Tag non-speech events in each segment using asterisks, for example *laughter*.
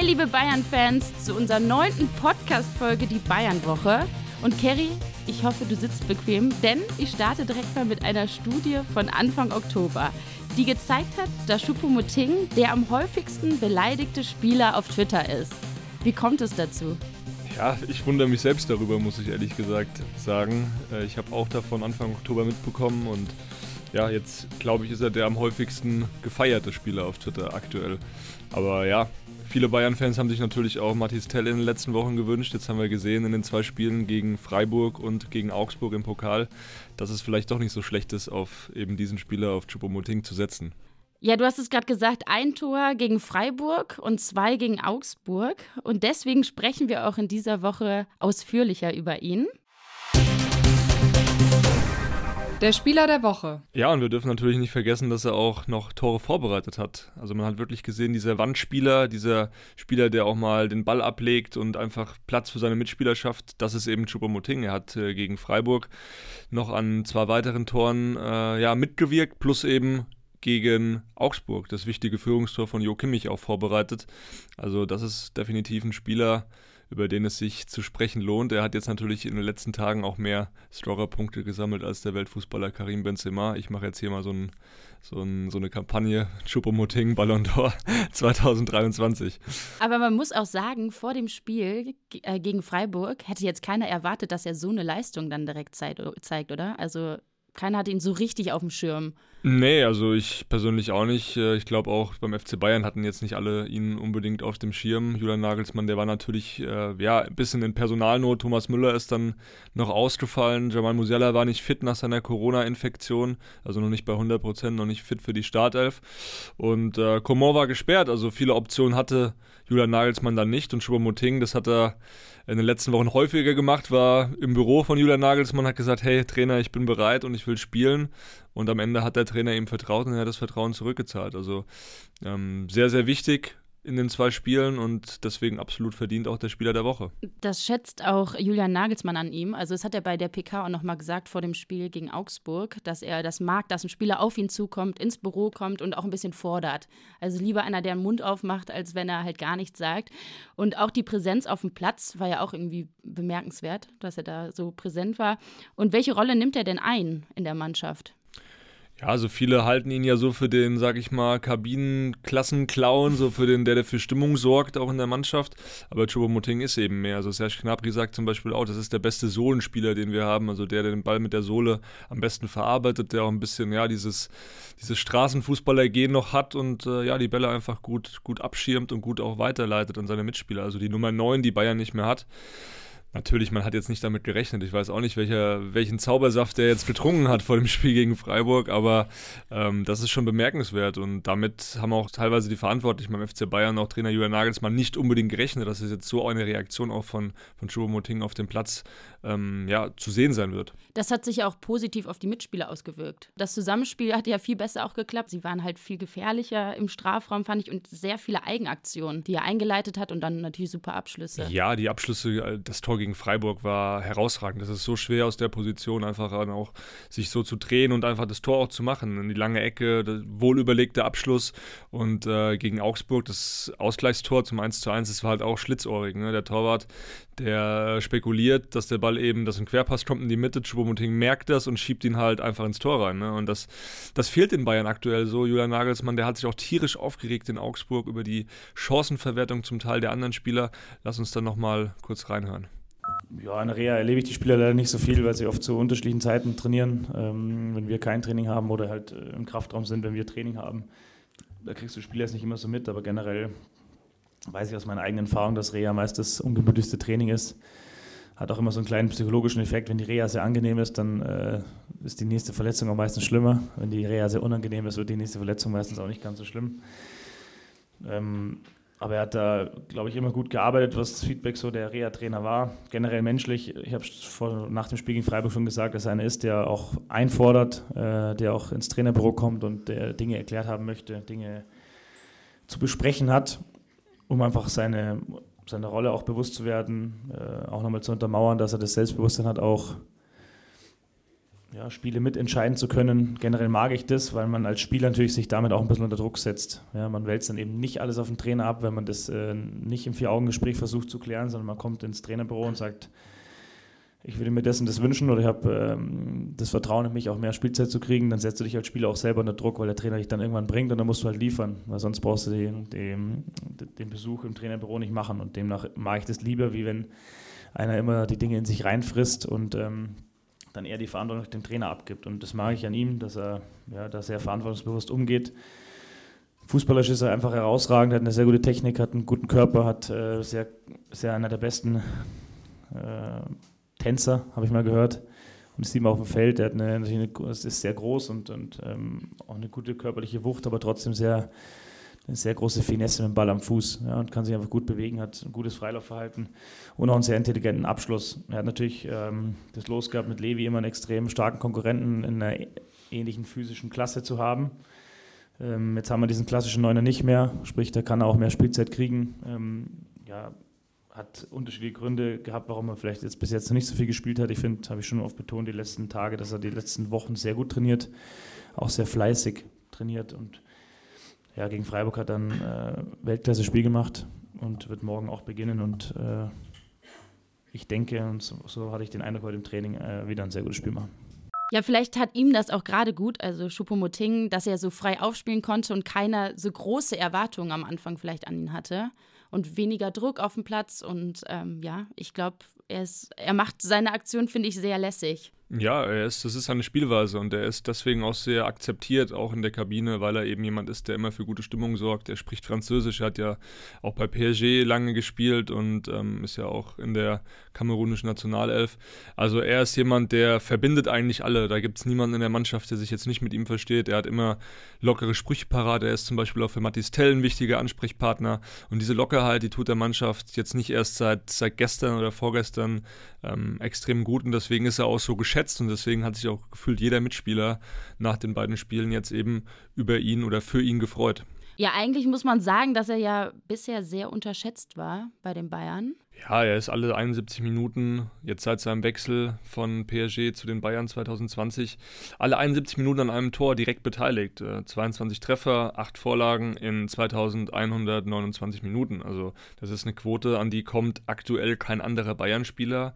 Hi, liebe Bayern-Fans, zu unserer neunten Podcast-Folge, die Bayern-Woche. Und Kerry, ich hoffe, du sitzt bequem, denn ich starte direkt mal mit einer Studie von Anfang Oktober, die gezeigt hat, dass Choupo-Moting der am häufigsten beleidigte Spieler auf Twitter ist. Wie kommt es dazu? Ja, ich wundere mich selbst darüber, muss ich ehrlich gesagt sagen. Äh, ich habe auch davon Anfang Oktober mitbekommen und ja, jetzt glaube ich, ist er der am häufigsten gefeierte Spieler auf Twitter aktuell. Aber ja, viele Bayern-Fans haben sich natürlich auch Mathis Tell in den letzten Wochen gewünscht. Jetzt haben wir gesehen in den zwei Spielen gegen Freiburg und gegen Augsburg im Pokal, dass es vielleicht doch nicht so schlecht ist, auf eben diesen Spieler, auf Choupo-Moting zu setzen. Ja, du hast es gerade gesagt, ein Tor gegen Freiburg und zwei gegen Augsburg. Und deswegen sprechen wir auch in dieser Woche ausführlicher über ihn. Der Spieler der Woche. Ja, und wir dürfen natürlich nicht vergessen, dass er auch noch Tore vorbereitet hat. Also man hat wirklich gesehen, dieser Wandspieler, dieser Spieler, der auch mal den Ball ablegt und einfach Platz für seine Mitspieler schafft, das ist eben Choupo-Moting. Er hat äh, gegen Freiburg noch an zwei weiteren Toren äh, ja, mitgewirkt, plus eben gegen Augsburg das wichtige Führungstor von Jo Kimmich auch vorbereitet. Also das ist definitiv ein Spieler, über den es sich zu sprechen lohnt. Er hat jetzt natürlich in den letzten Tagen auch mehr Scorer-Punkte gesammelt als der Weltfußballer Karim Benzema. Ich mache jetzt hier mal so, ein, so, ein, so eine Kampagne *laughs* Choupo-Moting Ballon d'Or *laughs* 2023. Aber man muss auch sagen, vor dem Spiel äh, gegen Freiburg hätte jetzt keiner erwartet, dass er so eine Leistung dann direkt zeigt, oder? Also keiner hat ihn so richtig auf dem Schirm. Nee, also ich persönlich auch nicht. Äh, ich glaube auch beim FC Bayern hatten jetzt nicht alle ihn unbedingt auf dem Schirm. Julian Nagelsmann, der war natürlich äh, ja, ein bisschen in Personalnot. Thomas Müller ist dann noch ausgefallen. Jamal Musiala war nicht fit nach seiner Corona-Infektion, also noch nicht bei 100 Prozent, noch nicht fit für die Startelf. Und äh, Coman war gesperrt, also viele Optionen hatte Julian Nagelsmann dann nicht. Und Choupo-Moting, das hat er in den letzten Wochen häufiger gemacht, war im Büro von Julian Nagelsmann, hat gesagt, hey Trainer, ich bin bereit und ich will spielen. Und am Ende hat der Trainer ihm vertraut und er hat das Vertrauen zurückgezahlt. Also ähm, sehr, sehr wichtig in den zwei Spielen und deswegen absolut verdient auch der Spieler der Woche. Das schätzt auch Julian Nagelsmann an ihm. Also das hat er bei der PK auch nochmal gesagt vor dem Spiel gegen Augsburg, dass er das mag, dass ein Spieler auf ihn zukommt, ins Büro kommt und auch ein bisschen fordert. Also lieber einer, der den Mund aufmacht, als wenn er halt gar nichts sagt. Und auch die Präsenz auf dem Platz war ja auch irgendwie bemerkenswert, dass er da so präsent war. Und welche Rolle nimmt er denn ein in der Mannschaft? Ja, also viele halten ihn ja so für den, sag ich mal, Kabinenklassenclown, so für den, der, der für Stimmung sorgt, auch in der Mannschaft. Aber Choupo-Moting ist eben mehr. Also Serge Gnabry sagt zum Beispiel auch, das ist der beste Sohlenspieler, den wir haben. Also der, der den Ball mit der Sohle am besten verarbeitet, der auch ein bisschen, ja, dieses, dieses Straßenfußballer-Gehen noch hat und äh, ja, die Bälle einfach gut, gut abschirmt und gut auch weiterleitet an seine Mitspieler. Also die Nummer 9, die Bayern nicht mehr hat. Natürlich, man hat jetzt nicht damit gerechnet. Ich weiß auch nicht, welcher, welchen Zaubersaft der jetzt getrunken hat vor dem Spiel gegen Freiburg, aber ähm, das ist schon bemerkenswert und damit haben auch teilweise die Verantwortlichen beim FC Bayern, auch Trainer Julian Nagelsmann, nicht unbedingt gerechnet, dass es jetzt so eine Reaktion auch von, von Choupo-Moting auf dem Platz ähm, ja, zu sehen sein wird. Das hat sich auch positiv auf die Mitspieler ausgewirkt. Das Zusammenspiel hat ja viel besser auch geklappt. Sie waren halt viel gefährlicher im Strafraum, fand ich, und sehr viele Eigenaktionen, die er eingeleitet hat und dann natürlich super Abschlüsse. Ja, die Abschlüsse, äh, das Tor gegen Freiburg war herausragend. Das ist so schwer aus der Position, einfach auch sich so zu drehen und einfach das Tor auch zu machen. In die lange Ecke, der wohlüberlegte Abschluss und äh, gegen Augsburg das Ausgleichstor zum 1 zu 1, das war halt auch schlitzohrig. Ne? Der Torwart, der spekuliert, dass der Ball eben, dass ein Querpass kommt in die Mitte, Choupo-Moting merkt das und schiebt ihn halt einfach ins Tor rein. Ne? Und das, das fehlt in Bayern aktuell so. Julian Nagelsmann, der hat sich auch tierisch aufgeregt in Augsburg über die Chancenverwertung zum Teil der anderen Spieler. Lass uns dann nochmal kurz reinhören. Ja, in Rea erlebe ich die Spieler leider nicht so viel, weil sie oft zu unterschiedlichen Zeiten trainieren. Ähm, wenn wir kein Training haben oder halt äh, im Kraftraum sind, wenn wir Training haben, da kriegst du Spieler jetzt nicht immer so mit, aber generell weiß ich aus meiner eigenen Erfahrung, dass Reha meist das ungemütlichste Training ist. Hat auch immer so einen kleinen psychologischen Effekt. Wenn die Reha sehr angenehm ist, dann äh, ist die nächste Verletzung auch meistens schlimmer. Wenn die Reha sehr unangenehm ist, wird die nächste Verletzung meistens auch nicht ganz so schlimm. Ähm, aber er hat da, glaube ich, immer gut gearbeitet, was das Feedback so der Reha-Trainer war. Generell menschlich. Ich habe nach dem Spiel gegen Freiburg schon gesagt, dass er einer ist, der auch einfordert, äh, der auch ins Trainerbüro kommt und der Dinge erklärt haben möchte, Dinge zu besprechen hat, um einfach seine, seine Rolle auch bewusst zu werden, äh, auch nochmal zu untermauern, dass er das Selbstbewusstsein hat, auch ja, Spiele mitentscheiden zu können. Generell mag ich das, weil man als Spieler natürlich sich damit auch ein bisschen unter Druck setzt. Ja, man wälzt dann eben nicht alles auf den Trainer ab, wenn man das äh, nicht im Vier-Augen-Gespräch versucht zu klären, sondern man kommt ins Trainerbüro und sagt, ich würde mir und das wünschen oder ich habe ähm, das Vertrauen in mich, auch mehr Spielzeit zu kriegen, dann setzt du dich als Spieler auch selber unter Druck, weil der Trainer dich dann irgendwann bringt und dann musst du halt liefern, weil sonst brauchst du den, den, den Besuch im Trainerbüro nicht machen und demnach mag ich das lieber, wie wenn einer immer die Dinge in sich reinfrisst und ähm, dann eher die Verantwortung dem Trainer abgibt. Und das mag ich an ihm, dass er, ja, dass er verantwortungsbewusst umgeht. Fußballerisch ist er einfach herausragend, hat eine sehr gute Technik, hat einen guten Körper, hat äh, sehr, sehr einer der besten äh, Tänzer, habe ich mal gehört. Und sieht man auf dem Feld. Er hat eine, eine, ist sehr groß und, und ähm, auch eine gute körperliche Wucht, aber trotzdem sehr, eine sehr große Finesse mit dem Ball am Fuß ja, und kann sich einfach gut bewegen, hat ein gutes Freilaufverhalten und auch einen sehr intelligenten Abschluss. Er hat natürlich ähm, das Los gehabt, mit Levi immer einen extrem starken Konkurrenten in einer ähnlichen physischen Klasse zu haben. Ähm, jetzt haben wir diesen klassischen Neuner nicht mehr, sprich, da kann er auch mehr Spielzeit kriegen. Ähm, ja, hat unterschiedliche Gründe gehabt, warum er vielleicht jetzt bis jetzt noch nicht so viel gespielt hat. Ich finde, habe ich schon oft betont, die letzten Tage, dass er die letzten Wochen sehr gut trainiert, auch sehr fleißig trainiert und ja, gegen Freiburg hat dann äh, Weltklasse-Spiel gemacht und wird morgen auch beginnen. Und äh, ich denke, und so, so, hatte ich den Eindruck heute im Training, äh, wieder ein sehr gutes Spiel machen. Ja, vielleicht hat ihm das auch gerade gut, also Choupo-Moting, dass er so frei aufspielen konnte und keiner so große Erwartungen am Anfang vielleicht an ihn hatte und weniger Druck auf dem Platz. Und ähm, ja, ich glaube, er, er macht seine Aktion, finde ich, sehr lässig. Ja, er ist, das ist seine Spielweise und er ist deswegen auch sehr akzeptiert, auch in der Kabine, weil er eben jemand ist, der immer für gute Stimmung sorgt. Er spricht Französisch, er hat ja auch bei PSG lange gespielt und ähm, ist ja auch in der kamerunischen Nationalelf. Also er ist jemand, der verbindet eigentlich alle. Da gibt es niemanden in der Mannschaft, der sich jetzt nicht mit ihm versteht. Er hat immer lockere Sprüche parat. Er ist zum Beispiel auch für Mathis Tell ein wichtiger Ansprechpartner. Und diese Lockerheit, die tut der Mannschaft jetzt nicht erst seit, seit gestern oder vorgestern ähm, extrem gut und deswegen ist er auch so geschätzt und deswegen hat sich auch gefühlt jeder Mitspieler nach den beiden Spielen jetzt eben über ihn oder für ihn gefreut. Ja, eigentlich muss man sagen, dass er ja bisher sehr unterschätzt war bei den Bayern. Ja, er ist alle 71 Minuten, jetzt seit seinem Wechsel von PSG zu den Bayern 2020, alle 71 Minuten an einem Tor direkt beteiligt. 22 äh, Treffer, 8 Vorlagen in 2129 Minuten. Also das ist eine Quote, an die kommt aktuell kein anderer Bayern-Spieler,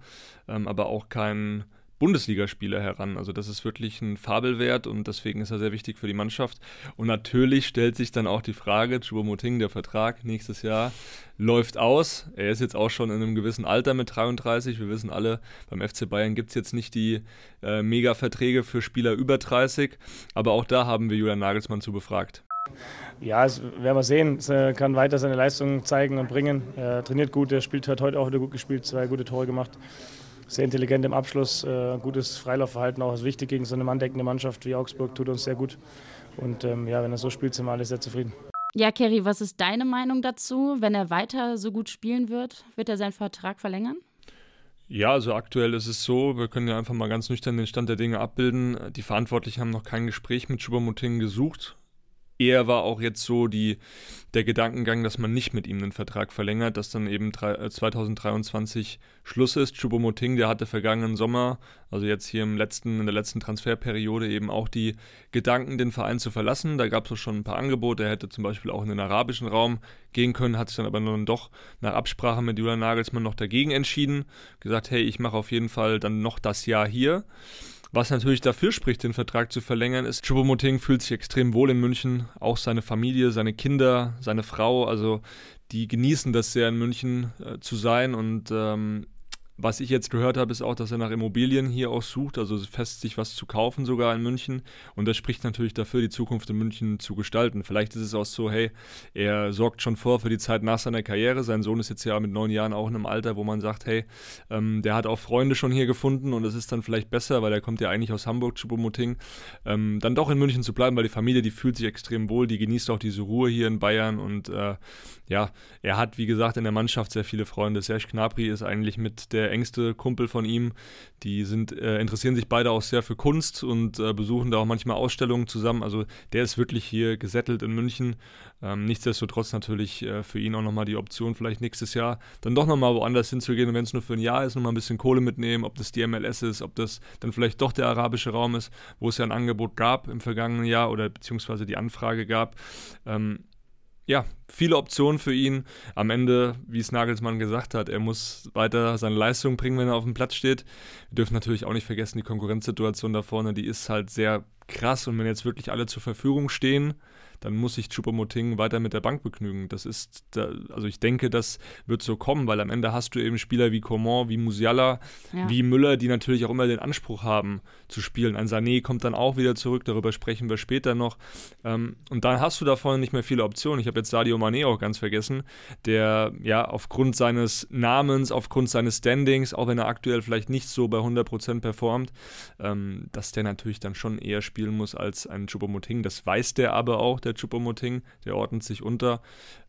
ähm, aber auch kein Bundesligaspieler heran. Also das ist wirklich ein Fabelwert und deswegen ist er sehr wichtig für die Mannschaft. Und natürlich stellt sich dann auch die Frage, Choupo-Moting, der Vertrag nächstes Jahr läuft aus. Er ist jetzt auch schon in einem gewissen Alter mit 33. Wir wissen alle, beim FC Bayern gibt es jetzt nicht die äh, Mega-Verträge für Spieler über 30. Aber auch da haben wir Julian Nagelsmann zu befragt. Ja, das werden wir sehen. Er kann weiter seine Leistungen zeigen und bringen. Er trainiert gut, er spielt, hat heute auch wieder gut gespielt, zwei gute Tore gemacht sehr intelligent im Abschluss, äh, gutes Freilaufverhalten auch ist wichtig gegen so eine manndeckende Mannschaft wie Augsburg, tut uns sehr gut. Und ähm, ja, wenn er so spielt, sind wir alle sehr zufrieden. Ja, Kerry, was ist deine Meinung dazu? Wenn er weiter so gut spielen wird, wird er seinen Vertrag verlängern? Ja, also aktuell ist es so, wir können ja einfach mal ganz nüchtern den Stand der Dinge abbilden. Die Verantwortlichen haben noch kein Gespräch mit Schubermuting gesucht eher war auch jetzt so die, der Gedankengang, dass man nicht mit ihm den Vertrag verlängert, dass dann eben 2023 äh, Schluss ist. Choupo-Moting, der hatte vergangenen Sommer, also jetzt hier im letzten, in der letzten Transferperiode eben auch die Gedanken, den Verein zu verlassen. Da gab es schon ein paar Angebote. Er hätte zum Beispiel auch in den arabischen Raum gehen können, hat sich dann aber dann doch nach Absprache mit Julian Nagelsmann noch dagegen entschieden. Gesagt, hey, ich mache auf jeden Fall dann noch das Jahr hier. Was natürlich dafür spricht, den Vertrag zu verlängern, ist, Choupo-Moting fühlt sich extrem wohl in München. Auch seine Familie, seine Kinder, seine Frau, also die genießen das sehr in München äh, zu sein und ähm, was ich jetzt gehört habe, ist auch, dass er nach Immobilien hier auch sucht, also fest sich was zu kaufen sogar in München. Und das spricht natürlich dafür, die Zukunft in München zu gestalten. Vielleicht ist es auch so, hey, er sorgt schon vor für die Zeit nach seiner Karriere. Sein Sohn ist jetzt ja mit neun Jahren auch in einem Alter, wo man sagt, hey, ähm, der hat auch Freunde schon hier gefunden und es ist dann vielleicht besser, weil er kommt ja eigentlich aus Hamburg, Chupomoting, ähm, dann doch in München zu bleiben, weil die Familie, die fühlt sich extrem wohl, die genießt auch diese Ruhe hier in Bayern und äh, ja, er hat, wie gesagt, in der Mannschaft sehr viele Freunde. Serge Gnabry ist eigentlich mit der der engste Kumpel von ihm. Die sind, äh, interessieren sich beide auch sehr für Kunst und äh, besuchen da auch manchmal Ausstellungen zusammen. Also der ist wirklich hier gesettelt in München. Ähm, nichtsdestotrotz natürlich äh, für ihn auch nochmal die Option, vielleicht nächstes Jahr dann doch nochmal woanders hinzugehen. Und wenn es nur für ein Jahr ist, nochmal ein bisschen Kohle mitnehmen, ob das die MLS ist, ob das dann vielleicht doch der arabische Raum ist, wo es ja ein Angebot gab im vergangenen Jahr oder beziehungsweise die Anfrage gab. Ähm, ja, viele Optionen für ihn. Am Ende, wie es Nagelsmann gesagt hat, er muss weiter seine Leistung bringen, wenn er auf dem Platz steht. Wir dürfen natürlich auch nicht vergessen, die Konkurrenzsituation da vorne, die ist halt sehr krass. Und wenn jetzt wirklich alle zur Verfügung stehen, dann muss sich Choupo-Moting weiter mit der Bank begnügen. Das ist, also ich denke, das wird so kommen, weil am Ende hast du eben Spieler wie Coman, wie Musiala, ja. wie Müller, die natürlich auch immer den Anspruch haben zu spielen. Ein Sané kommt dann auch wieder zurück, darüber sprechen wir später noch. Ähm, und dann hast du da vorne nicht mehr viele Optionen. Ich habe jetzt Sadio Mané auch ganz vergessen, der ja aufgrund seines Namens, aufgrund seines Standings, auch wenn er aktuell vielleicht nicht so bei 100% performt, ähm, dass der natürlich dann schon eher spielen muss als ein Choupo-Moting. Das weiß der aber auch, der Chupomoting, der ordnet sich unter.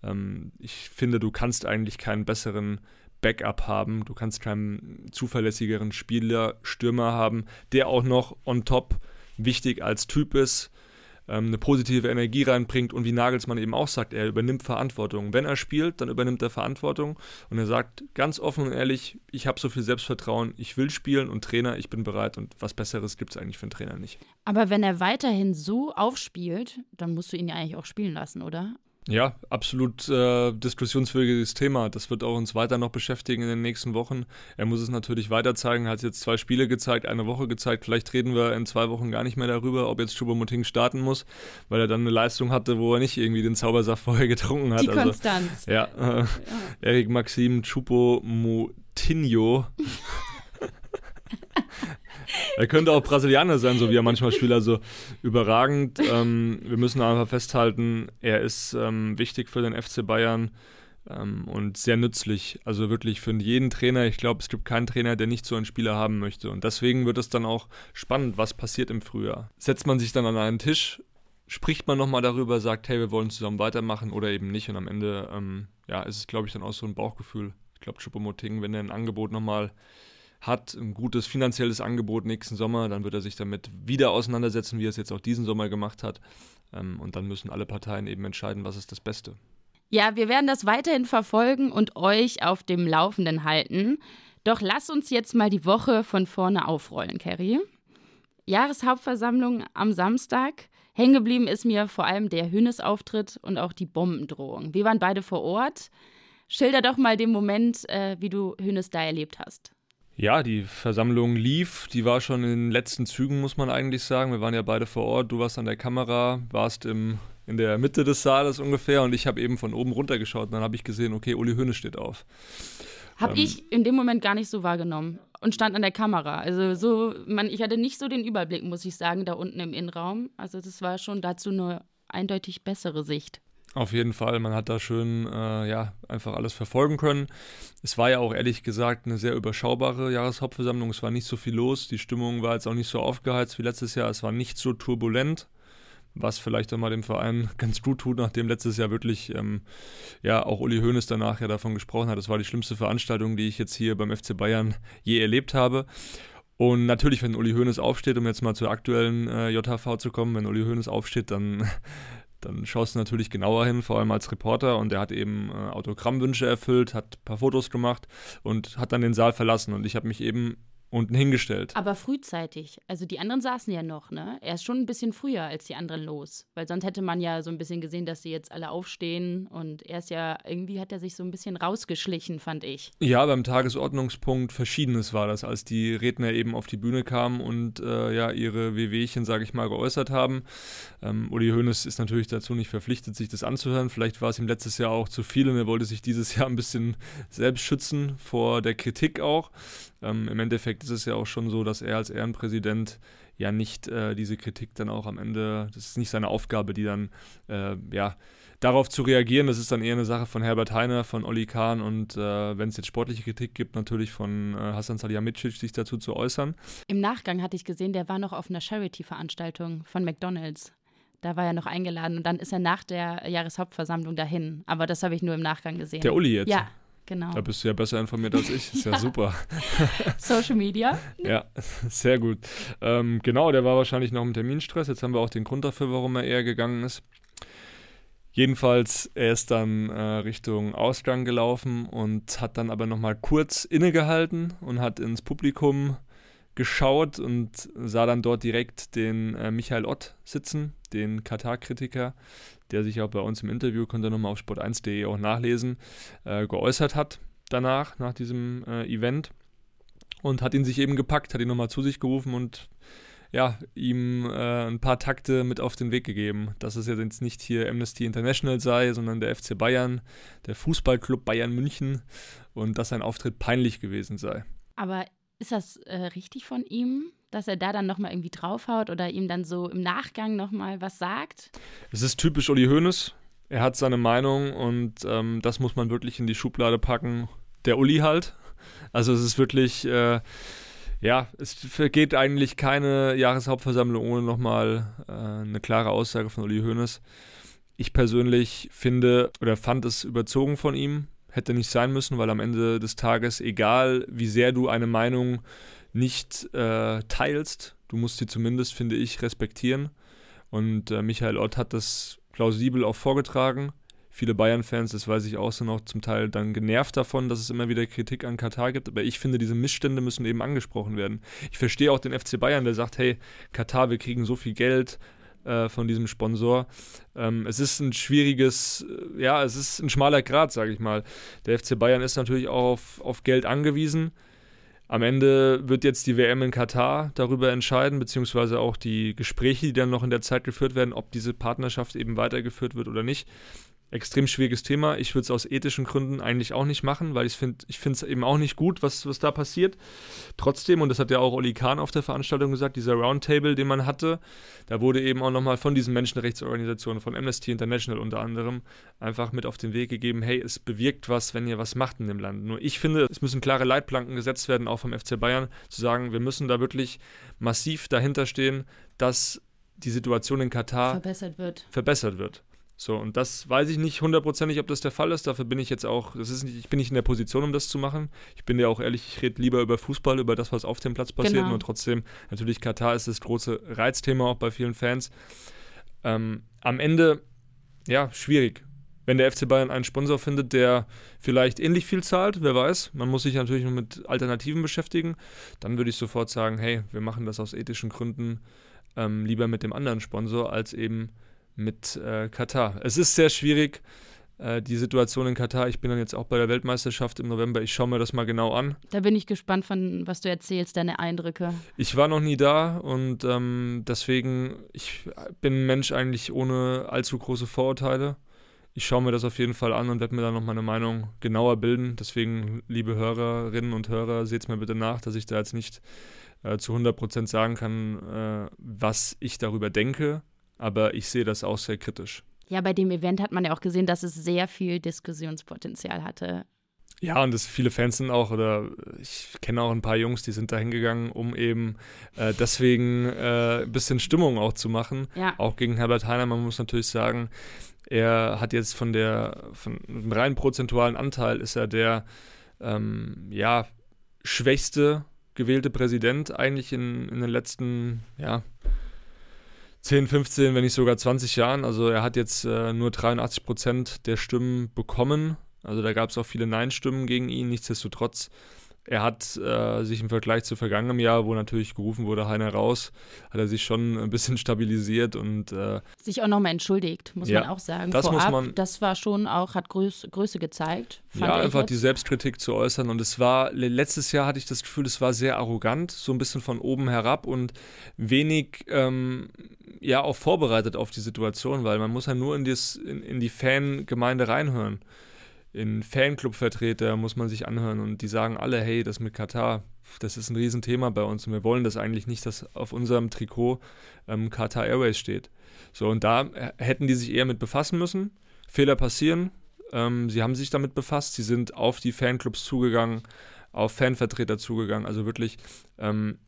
Ähm, ich finde, du kannst eigentlich keinen besseren Backup haben, du kannst keinen zuverlässigeren Spieler, Stürmer haben, der auch noch on top wichtig als Typ ist, ähm, eine positive Energie reinbringt und wie Nagelsmann eben auch sagt, er übernimmt Verantwortung. Wenn er spielt, dann übernimmt er Verantwortung und er sagt ganz offen und ehrlich, ich habe so viel Selbstvertrauen, ich will spielen und Trainer, ich bin bereit und was Besseres gibt es eigentlich für einen Trainer nicht. Aber wenn er weiterhin so aufspielt, dann musst du ihn ja eigentlich auch spielen lassen, oder? Ja, absolut äh, diskussionswürdiges Thema. Das wird auch uns weiter noch beschäftigen in den nächsten Wochen. Er muss es natürlich weiter zeigen. Er hat jetzt zwei Spiele gezeigt, eine Woche gezeigt. Vielleicht reden wir in zwei Wochen gar nicht mehr darüber, ob jetzt Choupo-Moting starten muss, weil er dann eine Leistung hatte, wo er nicht irgendwie den Zaubersaft *laughs* vorher getrunken hat. Die also, Konstanz. Ja, äh, ja. Erik Maxim Choupo-Motinho Er könnte auch Brasilianer sein, so wie er manchmal spielt, also überragend. Ähm, wir müssen einfach festhalten, er ist ähm, wichtig für den FC Bayern ähm, und sehr nützlich. Also wirklich für jeden Trainer. Ich glaube, es gibt keinen Trainer, der nicht so einen Spieler haben möchte. Und deswegen wird es dann auch spannend, was passiert im Frühjahr. Setzt man sich dann an einen Tisch, spricht man nochmal darüber, sagt, hey, wir wollen zusammen weitermachen oder eben nicht. Und am Ende, ähm, ja, ist es, glaube ich, dann auch so ein Bauchgefühl. Ich glaube, Choupo-Moting, wenn er ein Angebot nochmal hat ein gutes finanzielles Angebot nächsten Sommer, dann wird er sich damit wieder auseinandersetzen, wie er es jetzt auch diesen Sommer gemacht hat. Ähm, und dann müssen alle Parteien eben entscheiden, was ist das Beste. Ja, wir werden das weiterhin verfolgen und euch auf dem Laufenden halten. Doch lass uns jetzt mal die Woche von vorne aufrollen, Carrie. Jahreshauptversammlung am Samstag. Hängen geblieben ist mir vor allem der Hünnes-Auftritt und auch die Bombendrohung. Wir waren beide vor Ort. Schilder doch mal den Moment, äh, wie du Hünnes da erlebt hast. Ja, die Versammlung lief. Die war schon in den letzten Zügen, muss man eigentlich sagen. Wir waren ja beide vor Ort. Du warst an der Kamera, warst im, in der Mitte des Saales ungefähr und ich habe eben von oben runter geschaut und dann habe ich gesehen, okay, Uli Hoeneß steht auf. Habe ähm, ich in dem Moment gar nicht so wahrgenommen und stand an der Kamera. Also so, man, ich hatte nicht so den Überblick, muss ich sagen, da unten im Innenraum. Also das war schon dazu eine eindeutig bessere Sicht. Auf jeden Fall, man hat da schön äh, ja, einfach alles verfolgen können. Es war ja auch ehrlich gesagt eine sehr überschaubare Jahreshauptversammlung. Es war nicht so viel los. Die Stimmung war jetzt auch nicht so aufgeheizt wie letztes Jahr. Es war nicht so turbulent, was vielleicht auch mal dem Verein *laughs* ganz gut tut, nachdem letztes Jahr wirklich ähm, ja auch Uli Hoeneß danach ja davon gesprochen hat. Das war die schlimmste Veranstaltung, die ich jetzt hier beim FC Bayern je erlebt habe. Und natürlich, wenn Uli Hoeneß aufsteht, um jetzt mal zur aktuellen äh, JHV zu kommen, wenn Uli Hoeneß aufsteht, dann *laughs* dann schaust du natürlich genauer hin, vor allem als Reporter. Und er hat eben äh, Autogrammwünsche erfüllt, hat ein paar Fotos gemacht und hat dann den Saal verlassen. Und ich habe mich eben unten hingestellt. Aber frühzeitig. Also die anderen saßen ja noch, ne? Er ist schon ein bisschen früher als die anderen los. Weil sonst hätte man ja so ein bisschen gesehen, dass sie jetzt alle aufstehen. Und er ist ja, irgendwie hat er sich so ein bisschen rausgeschlichen, fand ich. Ja, beim Tagesordnungspunkt Verschiedenes war das, als die Redner eben auf die Bühne kamen und äh, ja, ihre Wehwehchen, sage ich mal, geäußert haben. Ähm, Uli Hoeneß ist natürlich dazu nicht verpflichtet, sich das anzuhören. Vielleicht war es ihm letztes Jahr auch zu viel und er wollte sich dieses *laughs* Jahr ein bisschen selbst schützen vor der Kritik auch. Ähm, Im Endeffekt ist es ja auch schon so, dass er als Ehrenpräsident ja nicht äh, diese Kritik dann auch am Ende, das ist nicht seine Aufgabe, die dann, äh, ja, darauf zu reagieren. Das ist dann eher eine Sache von Herbert Heiner, von Olli Kahn und äh, wenn es jetzt sportliche Kritik gibt, natürlich von äh, Hassan Salihamidzic, sich dazu zu äußern. Im Nachgang hatte ich gesehen, der war noch auf einer Charity-Veranstaltung von McDonalds. Da war er noch eingeladen und dann ist er nach der Jahreshauptversammlung dahin. Aber das habe ich nur im Nachgang gesehen. Der Uli jetzt? Ja. Genau. Da bist du ja besser informiert als ich. Ist ja, ja super. *laughs* Social Media. ja, sehr gut. Ähm, genau, der war wahrscheinlich noch im Terminstress. Jetzt haben wir auch den Grund dafür, warum er eher gegangen ist. Jedenfalls, er ist dann äh, Richtung Ausgang gelaufen und hat dann aber nochmal kurz innegehalten und hat ins Publikum geschaut und sah dann dort direkt den äh, Michael Ott sitzen, den Katar-Kritiker, der sich auch bei uns im Interview, könnt ihr nochmal auf sport1.de auch nachlesen, äh, geäußert hat danach, nach diesem äh, Event und hat ihn sich eben gepackt, hat ihn nochmal zu sich gerufen und ja, ihm äh, ein paar Takte mit auf den Weg gegeben, dass es jetzt nicht hier Amnesty International sei, sondern der FC Bayern, der Fußballclub Bayern München und dass sein Auftritt peinlich gewesen sei. Aber ist das äh, richtig von ihm, dass er da dann nochmal irgendwie draufhaut oder ihm dann so im Nachgang nochmal was sagt? Es ist typisch Uli Hoeneß. Er hat seine Meinung und ähm, das muss man wirklich in die Schublade packen. Der Uli halt. Also es ist wirklich äh, ja, es vergeht eigentlich keine Jahreshauptversammlung ohne nochmal äh, eine klare Aussage von Uli Hoeneß. Ich persönlich finde oder fand es überzogen von ihm. Hätte nicht sein müssen, weil am Ende des Tages, egal wie sehr du eine Meinung nicht äh, teilst, du musst sie zumindest, finde ich, respektieren. Und äh, Michael Ott hat das plausibel auch vorgetragen viele Bayern-Fans, das weiß ich auch, sind auch zum Teil dann genervt davon, dass es immer wieder Kritik an Katar gibt. Aber ich finde, diese Missstände müssen eben angesprochen werden. Ich verstehe auch den FC Bayern, der sagt, hey, Katar, wir kriegen so viel Geld äh, von diesem Sponsor. Ähm, es ist ein schwieriges, äh, ja, es ist ein schmaler Grad, sage ich mal. Der FC Bayern ist natürlich auch auf, auf Geld angewiesen. Am Ende wird jetzt die WM in Katar darüber entscheiden, beziehungsweise auch die Gespräche, die dann noch in der Zeit geführt werden, ob diese Partnerschaft eben weitergeführt wird oder nicht extrem schwieriges Thema. Ich würde es aus ethischen Gründen eigentlich auch nicht machen, weil ich finde ich es eben auch nicht gut, was, was da passiert. Trotzdem, und das hat ja auch Oli Kahn auf der Veranstaltung gesagt, dieser Roundtable, den man hatte, da wurde eben auch nochmal von diesen Menschenrechtsorganisationen, von Amnesty International unter anderem, einfach mit auf den Weg gegeben, hey, es bewirkt was, wenn ihr was macht in dem Land. Nur ich finde, es müssen klare Leitplanken gesetzt werden, auch vom FC Bayern, zu sagen, wir müssen da wirklich massiv dahinter stehen, dass die Situation in Katar verbessert wird. Verbessert wird. So, und das weiß ich nicht hundertprozentig, ob das der Fall ist. Dafür bin ich jetzt auch, das ist nicht, ich bin nicht in der Position, um das zu machen. Ich bin ja auch ehrlich, ich rede lieber über Fußball, über das, was auf dem Platz passiert. Genau. Und trotzdem, natürlich, Katar ist das große Reizthema auch bei vielen Fans. Ähm, am Ende, ja, schwierig. Wenn der FC Bayern einen Sponsor findet, der vielleicht ähnlich viel zahlt, wer weiß, man muss sich natürlich noch mit Alternativen beschäftigen, dann würde ich sofort sagen, hey, wir machen das aus ethischen Gründen ähm, lieber mit dem anderen Sponsor, als eben mit äh, Katar. Es ist sehr schwierig, äh, die Situation in Katar. Ich bin dann jetzt auch bei der Weltmeisterschaft im November. Ich schaue mir das mal genau an. Da bin ich gespannt, von was du erzählst, deine Eindrücke. Ich war noch nie da und ähm, deswegen, ich bin ein Mensch eigentlich ohne allzu große Vorurteile. Ich schaue mir das auf jeden Fall an und werde mir dann noch meine Meinung genauer bilden. Deswegen, liebe Hörerinnen und Hörer, seht es mir bitte nach, dass ich da jetzt nicht äh, zu 100% sagen kann, äh, was ich darüber denke aber ich sehe das auch sehr kritisch. Ja, bei dem Event hat man ja auch gesehen, dass es sehr viel Diskussionspotenzial hatte. Ja, und das viele Fans sind auch, oder ich kenne auch ein paar Jungs, die sind da hingegangen, um eben äh, deswegen äh, ein bisschen Stimmung auch zu machen. Ja. Auch gegen Herbert Heiner, man muss natürlich sagen, er hat jetzt von der, von dem rein prozentualen Anteil ist er der, ähm, ja, schwächste gewählte Präsident eigentlich in, in den letzten, ja, 10, 15, wenn nicht sogar 20 Jahren. Also er hat jetzt äh, nur 83 Prozent der Stimmen bekommen. Also da gab es auch viele Nein-Stimmen gegen ihn. Nichtsdestotrotz er hat äh, sich im Vergleich zu vergangenem Jahr, wo natürlich gerufen wurde, Heiner raus, hat er sich schon ein bisschen stabilisiert und äh, sich auch nochmal entschuldigt, muss ja, man auch sagen. Das Vorab, muss man. Das war schon auch, hat Größe, Größe gezeigt. Ja, einfach jetzt. die Selbstkritik zu äußern. Und es war, letztes Jahr hatte ich das Gefühl, es war sehr arrogant, so ein bisschen von oben herab und wenig ähm, ja auch vorbereitet auf die Situation, weil man muss ja nur in, dies, in, in die Fangemeinde reinhören in Fanclub-Vertreter muss man sich anhören und die sagen alle, hey, das mit Katar, das ist ein Riesenthema bei uns und wir wollen das eigentlich nicht, dass auf unserem Trikot ähm, Qatar Airways steht. So, und da hätten die sich eher mit befassen müssen. Fehler passieren. Ähm, sie haben sich damit befasst, sie sind auf die Fanclubs zugegangen, auf Fanvertreter zugegangen, also wirklich ähm,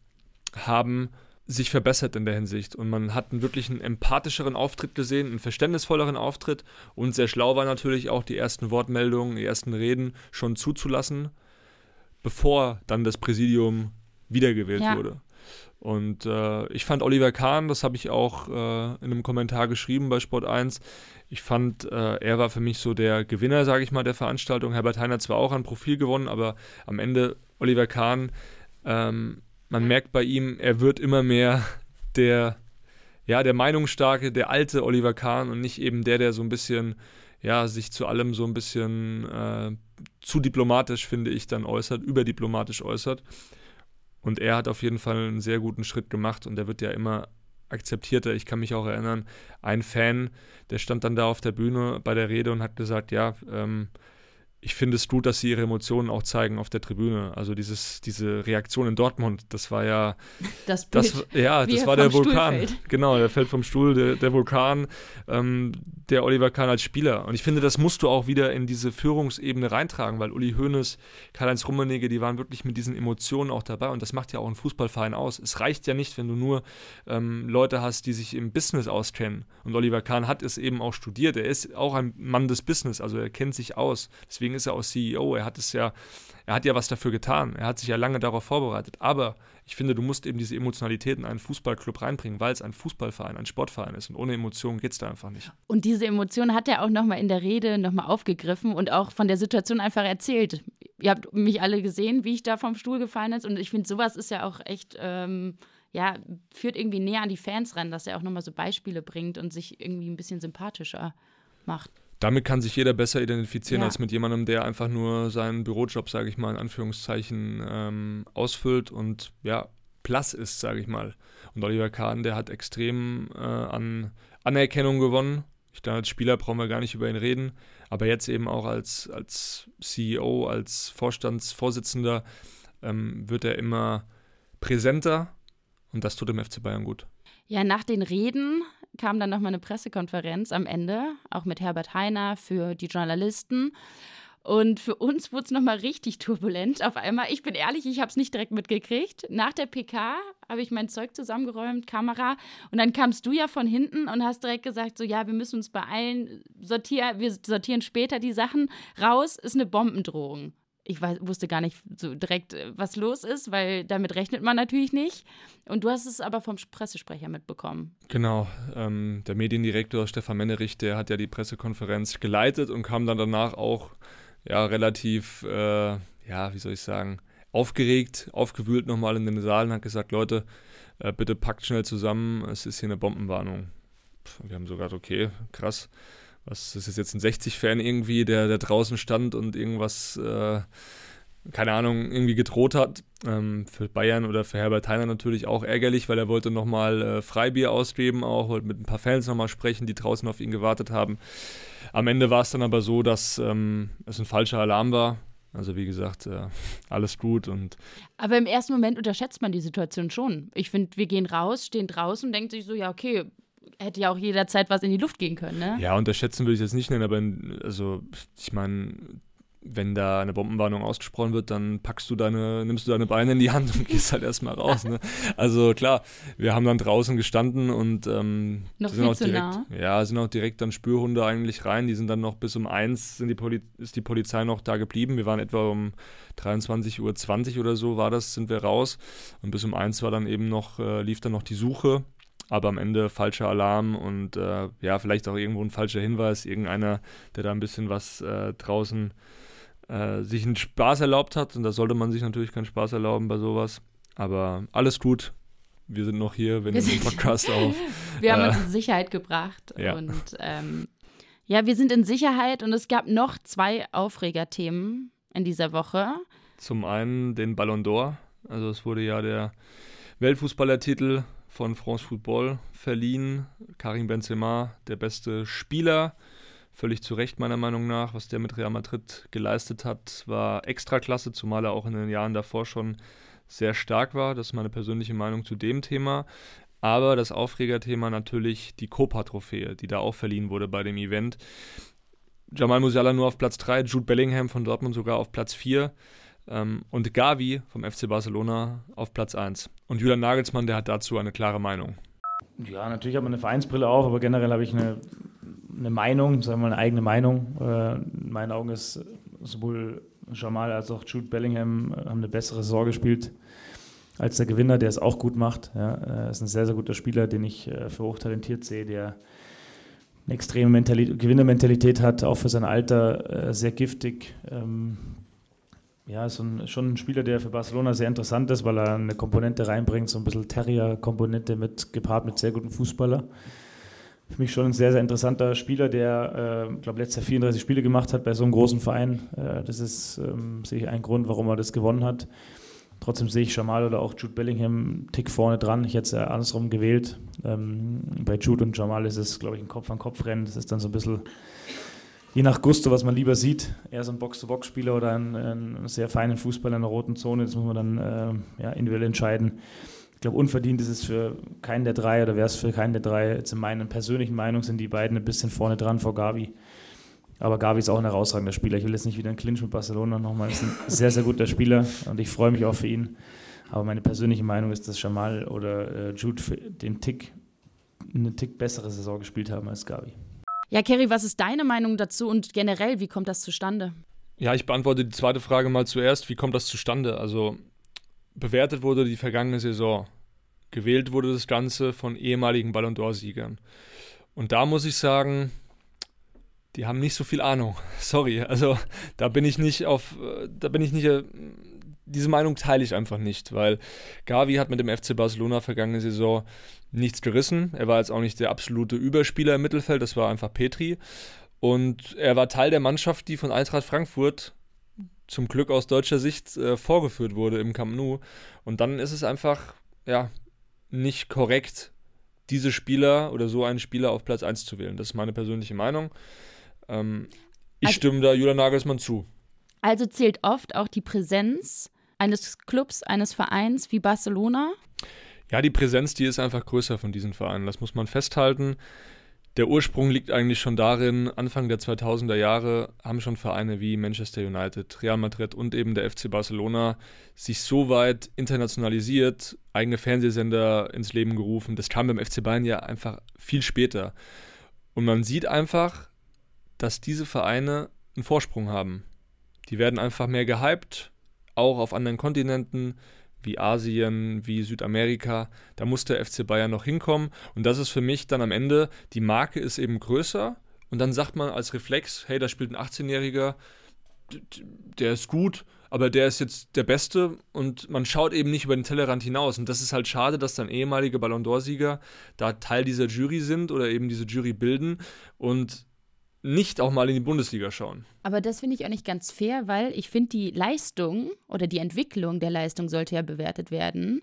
haben sich verbessert in der Hinsicht. Und man hat einen wirklich einen empathischeren Auftritt gesehen, einen verständnisvolleren Auftritt. Und sehr schlau war natürlich auch die ersten Wortmeldungen, die ersten Reden schon zuzulassen, bevor dann das Präsidium wiedergewählt ja. wurde. Und äh, ich fand Oliver Kahn, das habe ich auch äh, in einem Kommentar geschrieben bei Sport 1, ich fand, äh, er war für mich so der Gewinner, sage ich mal, der Veranstaltung. Herbert Heiner zwar auch an Profil gewonnen, aber am Ende Oliver Kahn, ähm, man merkt bei ihm, er wird immer mehr der, ja, der Meinungsstarke, der alte Oliver Kahn und nicht eben der, der so ein bisschen, ja, sich zu allem so ein bisschen äh, zu diplomatisch, finde ich, dann äußert, überdiplomatisch äußert. Und er hat auf jeden Fall einen sehr guten Schritt gemacht und er wird ja immer akzeptierter. Ich kann mich auch erinnern, ein Fan, der stand dann da auf der Bühne bei der Rede und hat gesagt, ja, ähm, ich finde es gut, dass sie ihre Emotionen auch zeigen auf der Tribüne. Also dieses, diese Reaktion in Dortmund, das war ja. Das, Bild, das Ja, das war der Vulkan. Genau, der fällt vom Stuhl, der, der Vulkan, ähm, der Oliver Kahn als Spieler. Und ich finde, das musst du auch wieder in diese Führungsebene reintragen, weil Uli Hoeneß, Karl-Heinz Rummenigge, die waren wirklich mit diesen Emotionen auch dabei. Und das macht ja auch einen Fußballverein aus. Es reicht ja nicht, wenn du nur ähm, Leute hast, die sich im Business auskennen. Und Oliver Kahn hat es eben auch studiert. Er ist auch ein Mann des Business, also er kennt sich aus. Deswegen deswegen ist er auch CEO. Er hat es ja, er hat ja was dafür getan. Er hat sich ja lange darauf vorbereitet. Aber ich finde, du musst eben diese Emotionalität in einen Fußballclub reinbringen, weil es ein Fußballverein, ein Sportverein ist. Und ohne Emotionen geht es da einfach nicht. Und diese Emotionen hat er auch nochmal in der Rede nochmal aufgegriffen und auch von der Situation einfach erzählt. Ihr habt mich alle gesehen, wie ich da vom Stuhl gefallen ist. Und ich finde, sowas ist ja auch echt. Ähm ja, führt irgendwie näher an die Fans ran, dass er auch nochmal so Beispiele bringt und sich irgendwie ein bisschen sympathischer macht damit kann sich jeder besser identifizieren ja. als mit jemandem, der einfach nur seinen Bürojob, sage ich mal, in Anführungszeichen ähm, ausfüllt und ja, Plus ist, sage ich mal. Und Oliver Kahn, der hat extrem äh, an Anerkennung gewonnen. Ich glaube, als Spieler brauchen wir gar nicht über ihn reden, aber jetzt eben auch als, als CEO, als Vorstandsvorsitzender ähm, wird er immer präsenter und das tut dem FC Bayern gut. Ja, nach den Reden kam dann nochmal eine Pressekonferenz am Ende, auch mit Herbert Heiner für die Journalisten. Und für uns wurde es nochmal richtig turbulent auf einmal. Ich bin ehrlich, ich habe es nicht direkt mitgekriegt. Nach der PK habe ich mein Zeug zusammengeräumt, Kamera. Und dann kamst du ja von hinten und hast direkt gesagt, so ja, wir müssen uns beeilen, sortier, wir sortieren später die Sachen raus, ist eine Bombendrohung ich weiß, wusste gar nicht so direkt, äh, was los ist, weil damit rechnet man natürlich nicht. Und du hast es aber vom Pressesprecher mitbekommen. Genau, ähm, der Mediendirektor Stefan Mennerich, der hat ja die Pressekonferenz geleitet und kam dann danach auch ja relativ, äh, ja, wie soll ich sagen, aufgeregt, aufgewühlt nochmal in den Saal und hat gesagt, Leute, äh, bitte packt schnell zusammen, es ist hier eine Bombenwarnung. wir haben sogar, okay, krass was ist jetzt ein 60-Fan irgendwie, der, der draußen stand und irgendwas, äh, keine Ahnung, irgendwie gedroht hat. Ähm, für Bayern oder für Herbert Heiner natürlich auch ärgerlich, weil er wollte nochmal äh, Freibier ausgeben, auch wollte mit ein paar Fans nochmal sprechen, die draußen auf ihn gewartet haben. Am Ende war es dann aber so, dass ähm, es ein falscher Alarm war. Also wie gesagt, äh, alles gut und. Aber im ersten Moment unterschätzt man die Situation schon. Ich finde, wir gehen raus, stehen draußen und denken sich so, ja, okay, hätte ja auch jederzeit was in die Luft gehen können, ne? Ja, unterschätzen würde ich jetzt nicht nennen, aber in, also ich meine, wenn da eine Bombenwarnung ausgesprochen wird, dann packst du deine, nimmst du deine Beine in die Hand und *laughs* gehst halt erstmal raus. Ne? Also klar, wir haben dann draußen gestanden und ähm, noch sind auch direkt, nah. ja, sind auch direkt dann Spürhunde eigentlich rein. Die sind dann noch bis um eins sind die Poli ist die Polizei noch da geblieben. Wir waren etwa um 23.20 Uhr oder so war das, sind wir raus. Und bis um eins war dann eben noch, äh, lief dann noch die Suche aber am Ende falscher Alarm und äh, ja, vielleicht auch irgendwo ein falscher Hinweis, irgendeiner, der da ein bisschen was äh, draußen äh, sich einen Spaß erlaubt hat und da sollte man sich natürlich keinen Spaß erlauben bei sowas. Aber alles gut. Wir sind noch hier, wir nehmen den Podcast auf. *laughs* wir haben uns äh, in Sicherheit gebracht ja. und ähm, ja, wir sind in Sicherheit und es gab noch zwei Aufregerthemen in dieser Woche. Zum einen den Ballon d'Or. Also es wurde ja der Weltfußballertitel von France Football verliehen. Karim Benzema, der beste Spieler. Völlig zu Recht meiner Meinung nach. Was der mit Real Madrid geleistet hat, war extra klasse, zumal er auch in den Jahren davor schon sehr stark war. Das ist meine persönliche Meinung zu dem Thema. Aber das Aufregerthema natürlich die Copa-Trophäe, die da auch verliehen wurde bei dem Event. Jamal Musiala nur auf Platz 3, Jude Bellingham von Dortmund sogar auf Platz 4. Ähm, und Gavi vom FC Barcelona auf Platz 1. Und Julian Nagelsmann, der hat dazu eine klare Meinung. Ja, natürlich hat man eine Vereinsbrille auf, aber generell habe ich eine, eine Meinung, sagen wir mal eine eigene Meinung. Äh, in meinen Augen ist sowohl Jamal als auch Jude Bellingham äh, haben eine bessere Saison gespielt als der Gewinner, der es auch gut macht. Ja, er ist ein sehr, sehr guter Spieler, den ich äh, für hochtalentiert sehe, der eine extreme Mentalität, Gewinnermentalität hat, auch für sein Alter sehr giftig. Ähm, ja, ist ein, schon ein Spieler, der für Barcelona sehr interessant ist, weil er eine Komponente reinbringt, so ein bisschen Terrier-Komponente mit gepaart mit sehr guten Fußballer. Für mich schon ein sehr, sehr interessanter Spieler, der, äh, glaube letztes Jahr 34 Spiele gemacht hat bei so einem großen Verein. Äh, das ist, ähm, sehe ich, ein Grund, warum er das gewonnen hat. Trotzdem sehe ich Jamal oder auch Jude Bellingham einen Tick vorne dran. Ich hätte es andersrum gewählt. Ähm, bei Jude und Jamal ist es, glaube ich, ein Kopf-an-Kopf-Rennen. Das ist dann so ein bisschen je nach Gusto, was man lieber sieht. Eher so ein Box-to-Box-Spieler oder ein, ein, sehr feinen Fußballer in der roten Zone. Das muss man dann äh, ja, individuell entscheiden. Ich glaube, unverdient ist es für keinen der drei oder wäre es für keinen der drei. Jetzt in meiner persönlichen Meinung sind die beiden ein bisschen vorne dran vor Gavi. Aber Gavi ist auch ein herausragender Spieler. Ich will jetzt nicht wieder einen Clinch mit Barcelona nochmal. Ist ein sehr, sehr guter Spieler und ich freue mich auch für ihn. Aber meine persönliche Meinung ist, dass Jamal oder äh, Jude den Tick, eine Tick bessere Saison gespielt haben als Gavi. Ja, Kerry, was ist deine Meinung dazu und generell, wie kommt das zustande? Ja, ich beantworte die zweite Frage mal zuerst. Wie kommt das zustande? Also, bewertet wurde die vergangene Saison. Gewählt wurde das Ganze von ehemaligen Ballon d'Or-Siegern. Und da muss ich sagen, die haben nicht so viel Ahnung. *laughs* Sorry, also da bin ich nicht auf, da bin ich nicht, äh, diese Meinung teile ich einfach nicht, weil Gavi hat mit dem FC Barcelona vergangene Saison nichts gerissen. Er war jetzt auch nicht der absolute Überspieler im Mittelfeld, das war einfach Petri. Und er war Teil der Mannschaft, die von Eintracht Frankfurt zum Glück aus deutscher Sicht äh, vorgeführt wurde im Camp Nou. Und dann ist es einfach, ja, nicht korrekt, diese Spieler oder so einen Spieler auf Platz 1 zu wählen. Das ist meine persönliche Meinung. Ähm, ich also, stimme da Julian Nagelsmann zu. Also zählt oft auch die Präsenz eines Clubs, eines Vereins wie Barcelona? Ja, die Präsenz, die ist einfach größer von diesen Vereinen. Das muss man festhalten. Der Ursprung liegt eigentlich schon darin, Anfang der 2000er Jahre haben schon Vereine wie Manchester United, Real Madrid und eben der FC Barcelona sich so weit internationalisiert, eigene Fernsehsender ins Leben gerufen. Das kam beim FC Bayern ja einfach viel später. Und man sieht einfach, dass diese Vereine einen Vorsprung haben. Die werden einfach mehr gehypt, auch auf anderen Kontinenten wie Asien, wie Südamerika. Da muss der FC Bayern noch hinkommen. Und das ist für mich dann am Ende, die Marke ist eben größer. Und dann sagt man als Reflex, hey, da spielt ein 18-Jähriger, der ist gut, aber der ist jetzt der Beste und man schaut eben nicht über den Tellerrand hinaus. Und das ist halt schade, dass dann ehemalige Ballon d'Or-Sieger da Teil dieser Jury sind oder eben diese Jury bilden und nicht auch mal in die Bundesliga schauen. Aber das finde ich auch nicht ganz fair, weil ich finde, die Leistung oder die Entwicklung der Leistung sollte ja bewertet werden.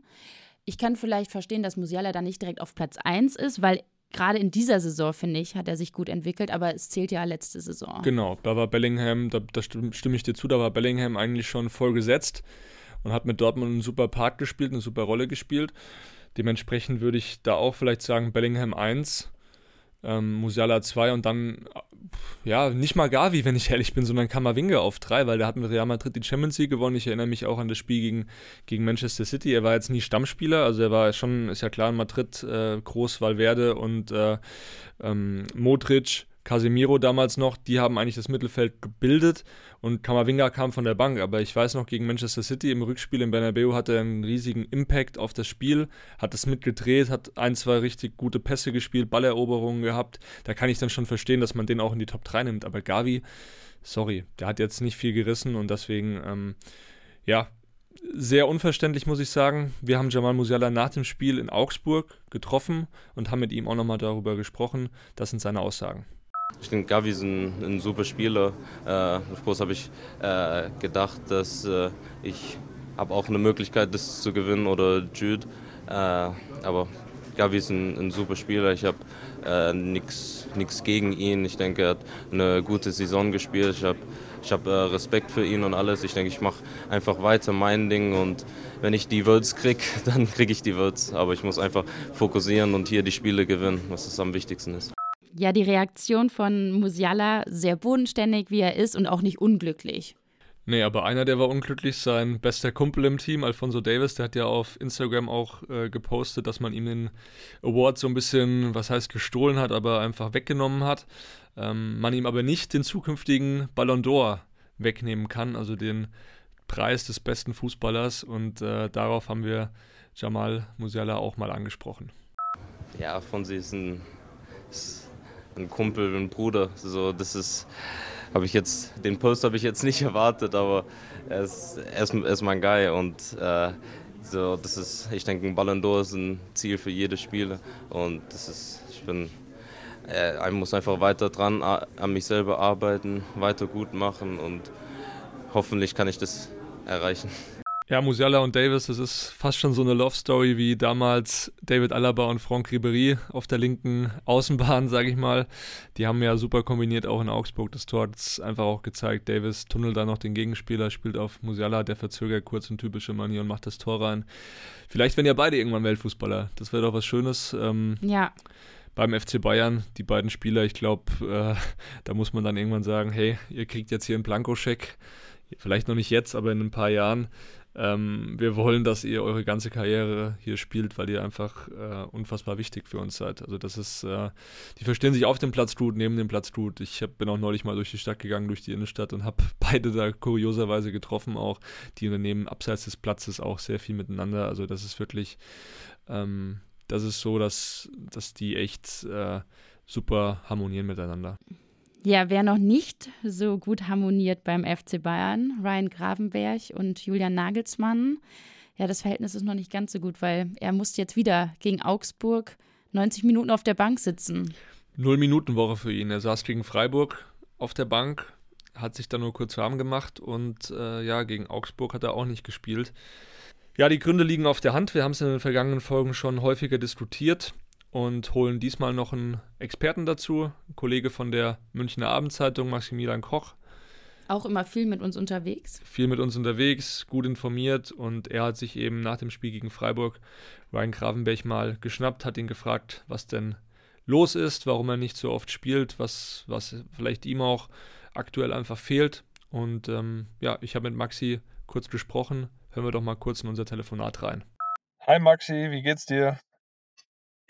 Ich kann vielleicht verstehen, dass Musiala da nicht direkt auf Platz 1 ist, weil gerade in dieser Saison, finde ich, hat er sich gut entwickelt, aber es zählt ja letzte Saison. Genau, da war Bellingham, da, da stimme ich dir zu, da war Bellingham eigentlich schon voll gesetzt und hat mit Dortmund einen super Part gespielt, eine super Rolle gespielt. Dementsprechend würde ich da auch vielleicht sagen, Bellingham 1, ähm, Musiala 2 und dann ja, nicht mal Gavi, wenn ich ehrlich bin, sondern Kamavinga auf drei, weil der hat mit Real Madrid die Champions League gewonnen. Ich erinnere mich auch an das Spiel gegen, gegen Manchester City. Er war jetzt nie Stammspieler, also er war schon, ist ja klar, in Madrid äh, groß Valverde und äh, ähm, Modric Casemiro damals noch, die haben eigentlich das Mittelfeld gebildet und Kamavinga kam von der Bank. Aber ich weiß noch, gegen Manchester City im Rückspiel in Bernabeu hatte er einen riesigen Impact auf das Spiel, hat das mitgedreht, hat ein, zwei richtig gute Pässe gespielt, Balleroberungen gehabt. Da kann ich dann schon verstehen, dass man den auch in die Top 3 nimmt. Aber Gavi, sorry, der hat jetzt nicht viel gerissen und deswegen, ähm, ja, sehr unverständlich, muss ich sagen. Wir haben Jamal Musiala nach dem Spiel in Augsburg getroffen und haben mit ihm auch nochmal darüber gesprochen. Das sind seine Aussagen. Ich denke, Gavi ist ein, ein super Spieler. Äh, course habe ich äh, gedacht, dass äh, ich habe auch eine Möglichkeit, das zu gewinnen oder Jude. Äh, aber Gavi ist ein, ein super Spieler. Ich habe äh, nichts gegen ihn. Ich denke, er hat eine gute Saison gespielt. Ich habe ich hab, äh, Respekt für ihn und alles. Ich denke, ich mache einfach weiter mein Ding und wenn ich die Words kriege, *laughs* dann kriege ich die Words. Aber ich muss einfach fokussieren und hier die Spiele gewinnen, was das am wichtigsten ist ja die Reaktion von Musiala sehr bodenständig, wie er ist und auch nicht unglücklich. Nee, aber einer, der war unglücklich, sein bester Kumpel im Team, Alfonso Davis, der hat ja auf Instagram auch äh, gepostet, dass man ihm den Award so ein bisschen, was heißt gestohlen hat, aber einfach weggenommen hat. Ähm, man ihm aber nicht den zukünftigen Ballon d'Or wegnehmen kann, also den Preis des besten Fußballers. Und äh, darauf haben wir Jamal Musiala auch mal angesprochen. Ja, Fonsi ist ein, ist ein Kumpel, ein Bruder. So, das ist habe ich jetzt, den Post habe ich jetzt nicht erwartet, aber er ist, er ist, er ist mein Guy und äh, so, das ist, ich denke, ein Ballon d'Or ist ein Ziel für jedes Spieler und das ist, ich bin, äh, ich muss einfach weiter dran an mich selber arbeiten, weiter gut machen und hoffentlich kann ich das erreichen. Ja, Musiala und Davis, das ist fast schon so eine Love Story wie damals David Alaba und Franck Ribéry auf der linken Außenbahn, *laughs* sage ich mal. Die haben ja super kombiniert auch in Augsburg. Das Tor hat es einfach auch gezeigt. Davis tunnelt da noch den Gegenspieler, spielt auf Musiala, der verzögert kurz in typische Manier und macht das Tor rein. Vielleicht werden ja beide irgendwann Weltfußballer. Das wäre doch was Schönes. Ähm, ja beim FC Bayern, die beiden Spieler, ich glaube, äh, da muss man dann irgendwann sagen, hey, ihr kriegt jetzt hier einen Blankoscheck, vielleicht noch nicht jetzt, aber in ein paar Jahren. Ähm, wir wollen, dass ihr eure ganze Karriere hier spielt, weil ihr einfach äh, unfassbar wichtig für uns seid. Also das ist, äh, die verstehen sich auf dem Platz gut, neben dem Platz gut. Ich hab, bin auch neulich mal durch die Stadt gegangen, durch die Innenstadt und habe *laughs* beide da kurioserweise getroffen auch. Die unternehmen abseits des Platzes auch sehr viel miteinander. Also das ist wirklich, ähm, das ist so, dass, dass die echt äh, super harmonieren miteinander. Ja, wer noch nicht so gut harmoniert beim FC Bayern, Ryan Gravenberg und Julian Nagelsmann. Ja, das Verhältnis ist noch nicht ganz so gut, weil er musste jetzt wieder gegen Augsburg 90 Minuten auf der Bank sitzen. Null Minuten Woche für ihn. Er saß gegen Freiburg auf der Bank, hat sich dann nur kurz warm gemacht und äh, ja, gegen Augsburg hat er auch nicht gespielt. Ja, die Gründe liegen auf der Hand. Wir haben es in den vergangenen Folgen schon häufiger diskutiert und holen diesmal noch einen Experten dazu, ein Kollege von der Münchner Abendzeitung, Maximilian Koch. Auch immer viel mit uns unterwegs. Viel mit uns unterwegs, gut informiert und er hat sich eben nach dem Spiel gegen Freiburg Ryan Gravenberg mal geschnappt, hat ihn gefragt, was denn los ist, warum er nicht so oft spielt, was, was vielleicht ihm auch aktuell einfach fehlt. Und ähm, ja, ich habe mit Maxi kurz gesprochen. Hören wir doch mal kurz in unser Telefonat rein. Hi Maxi, wie geht's dir?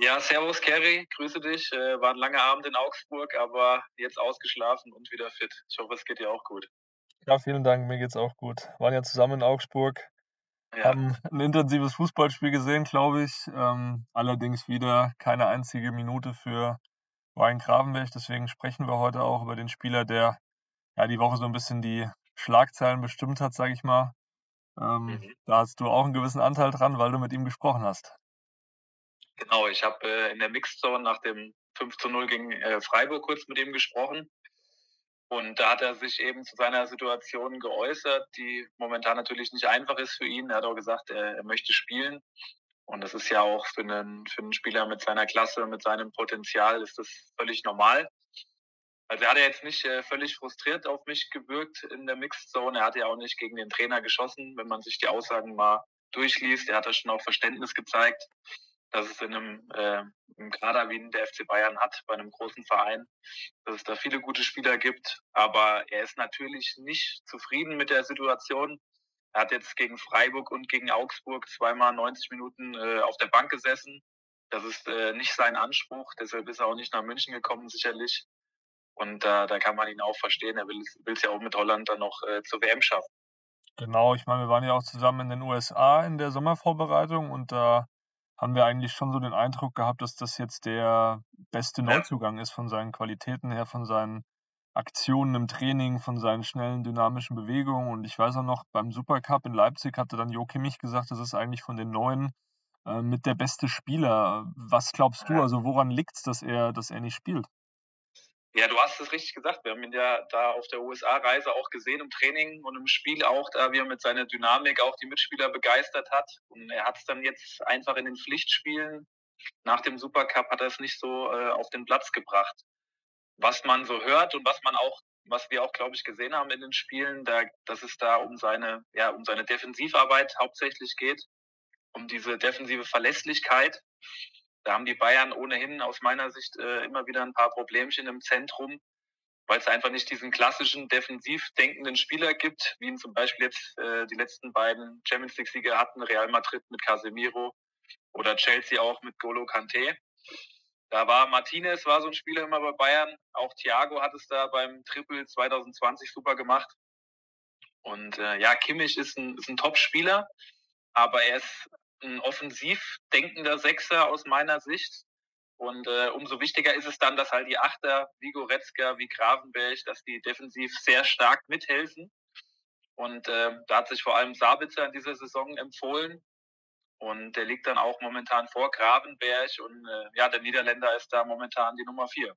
Ja, servus Kerry, grüße dich. Äh, war ein langer Abend in Augsburg, aber jetzt ausgeschlafen und wieder fit. Ich hoffe, es geht dir auch gut. Ja, vielen Dank, mir geht's auch gut. Waren ja zusammen in Augsburg, ja. haben ein intensives Fußballspiel gesehen, glaube ich. Ähm, allerdings wieder keine einzige Minute für Ryan Gravenberg. Deswegen sprechen wir heute auch über den Spieler, der ja die Woche so ein bisschen die Schlagzeilen bestimmt hat, sage ich mal. Ähm, mhm. Da hast du auch einen gewissen Anteil dran, weil du mit ihm gesprochen hast. Genau, ich habe äh, in der Mixzone nach dem 5 zu 0 gegen äh, Freiburg kurz mit ihm gesprochen. Und da hat er sich eben zu seiner Situation geäußert, die momentan natürlich nicht einfach ist für ihn. Er hat auch gesagt, er, er möchte spielen. Und das ist ja auch für einen, für einen Spieler mit seiner Klasse, mit seinem Potenzial, ist das völlig normal. Also er hat ja jetzt nicht äh, völlig frustriert auf mich gewirkt in der Mixzone. Er hat ja auch nicht gegen den Trainer geschossen, wenn man sich die Aussagen mal durchliest. Er hat da schon auch Verständnis gezeigt dass es in einem, äh, einem Kader wie der FC Bayern hat, bei einem großen Verein, dass es da viele gute Spieler gibt. Aber er ist natürlich nicht zufrieden mit der Situation. Er hat jetzt gegen Freiburg und gegen Augsburg zweimal 90 Minuten äh, auf der Bank gesessen. Das ist äh, nicht sein Anspruch, deshalb ist er auch nicht nach München gekommen, sicherlich. Und äh, da kann man ihn auch verstehen. Er will es ja auch mit Holland dann noch äh, zur WM schaffen. Genau, ich meine, wir waren ja auch zusammen in den USA in der Sommervorbereitung und da haben wir eigentlich schon so den Eindruck gehabt, dass das jetzt der beste Neuzugang ist von seinen Qualitäten her, von seinen Aktionen im Training, von seinen schnellen, dynamischen Bewegungen. Und ich weiß auch noch, beim Supercup in Leipzig hatte dann Jo Kimmich gesagt, das ist eigentlich von den Neuen äh, mit der beste Spieler. Was glaubst du? Also woran liegt es, dass er, dass er nicht spielt? Ja, du hast es richtig gesagt. Wir haben ihn ja da auf der USA-Reise auch gesehen im Training und im Spiel auch, da wie er mit seiner Dynamik auch die Mitspieler begeistert hat. Und er hat es dann jetzt einfach in den Pflichtspielen nach dem Supercup hat er es nicht so äh, auf den Platz gebracht. Was man so hört und was man auch, was wir auch, glaube ich, gesehen haben in den Spielen, da, dass es da um seine, ja, um seine Defensivarbeit hauptsächlich geht, um diese defensive Verlässlichkeit. Da haben die Bayern ohnehin aus meiner Sicht äh, immer wieder ein paar Problemchen im Zentrum. weil es einfach nicht diesen klassischen defensiv denkenden Spieler gibt, wie ihn zum Beispiel jetzt äh, die letzten beiden Champions League-Sieger hatten, Real Madrid mit Casemiro oder Chelsea auch mit Golo Kante. Da war Martinez, war so ein Spieler immer bei Bayern. Auch Thiago hat es da beim Triple 2020 super gemacht. Und äh, ja, Kimmich ist ein, ist ein Top-Spieler, aber er ist ein offensiv denkender Sechser aus meiner Sicht. Und äh, umso wichtiger ist es dann, dass halt die Achter wie Goretzka, wie Gravenberg, dass die defensiv sehr stark mithelfen. Und äh, da hat sich vor allem Sabitzer in dieser Saison empfohlen. Und der liegt dann auch momentan vor Gravenberg. Und äh, ja, der Niederländer ist da momentan die Nummer vier.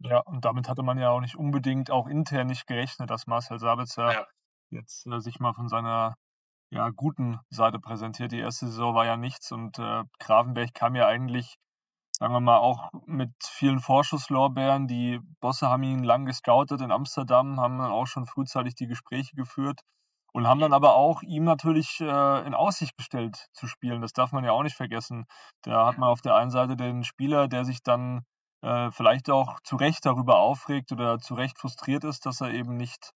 Ja, und damit hatte man ja auch nicht unbedingt auch intern nicht gerechnet, dass Marcel Sabitzer ja. jetzt äh, sich mal von seiner ja, guten Seite präsentiert. Die erste Saison war ja nichts und äh, Gravenberg kam ja eigentlich sagen wir mal, auch mit vielen Vorschusslorbeeren. Die Bosse haben ihn lang gescoutet in Amsterdam, haben dann auch schon frühzeitig die Gespräche geführt und haben dann aber auch ihm natürlich äh, in Aussicht gestellt zu spielen. Das darf man ja auch nicht vergessen. Da hat man auf der einen Seite den Spieler, der sich dann äh, vielleicht auch zu Recht darüber aufregt oder zu Recht frustriert ist, dass er eben nicht,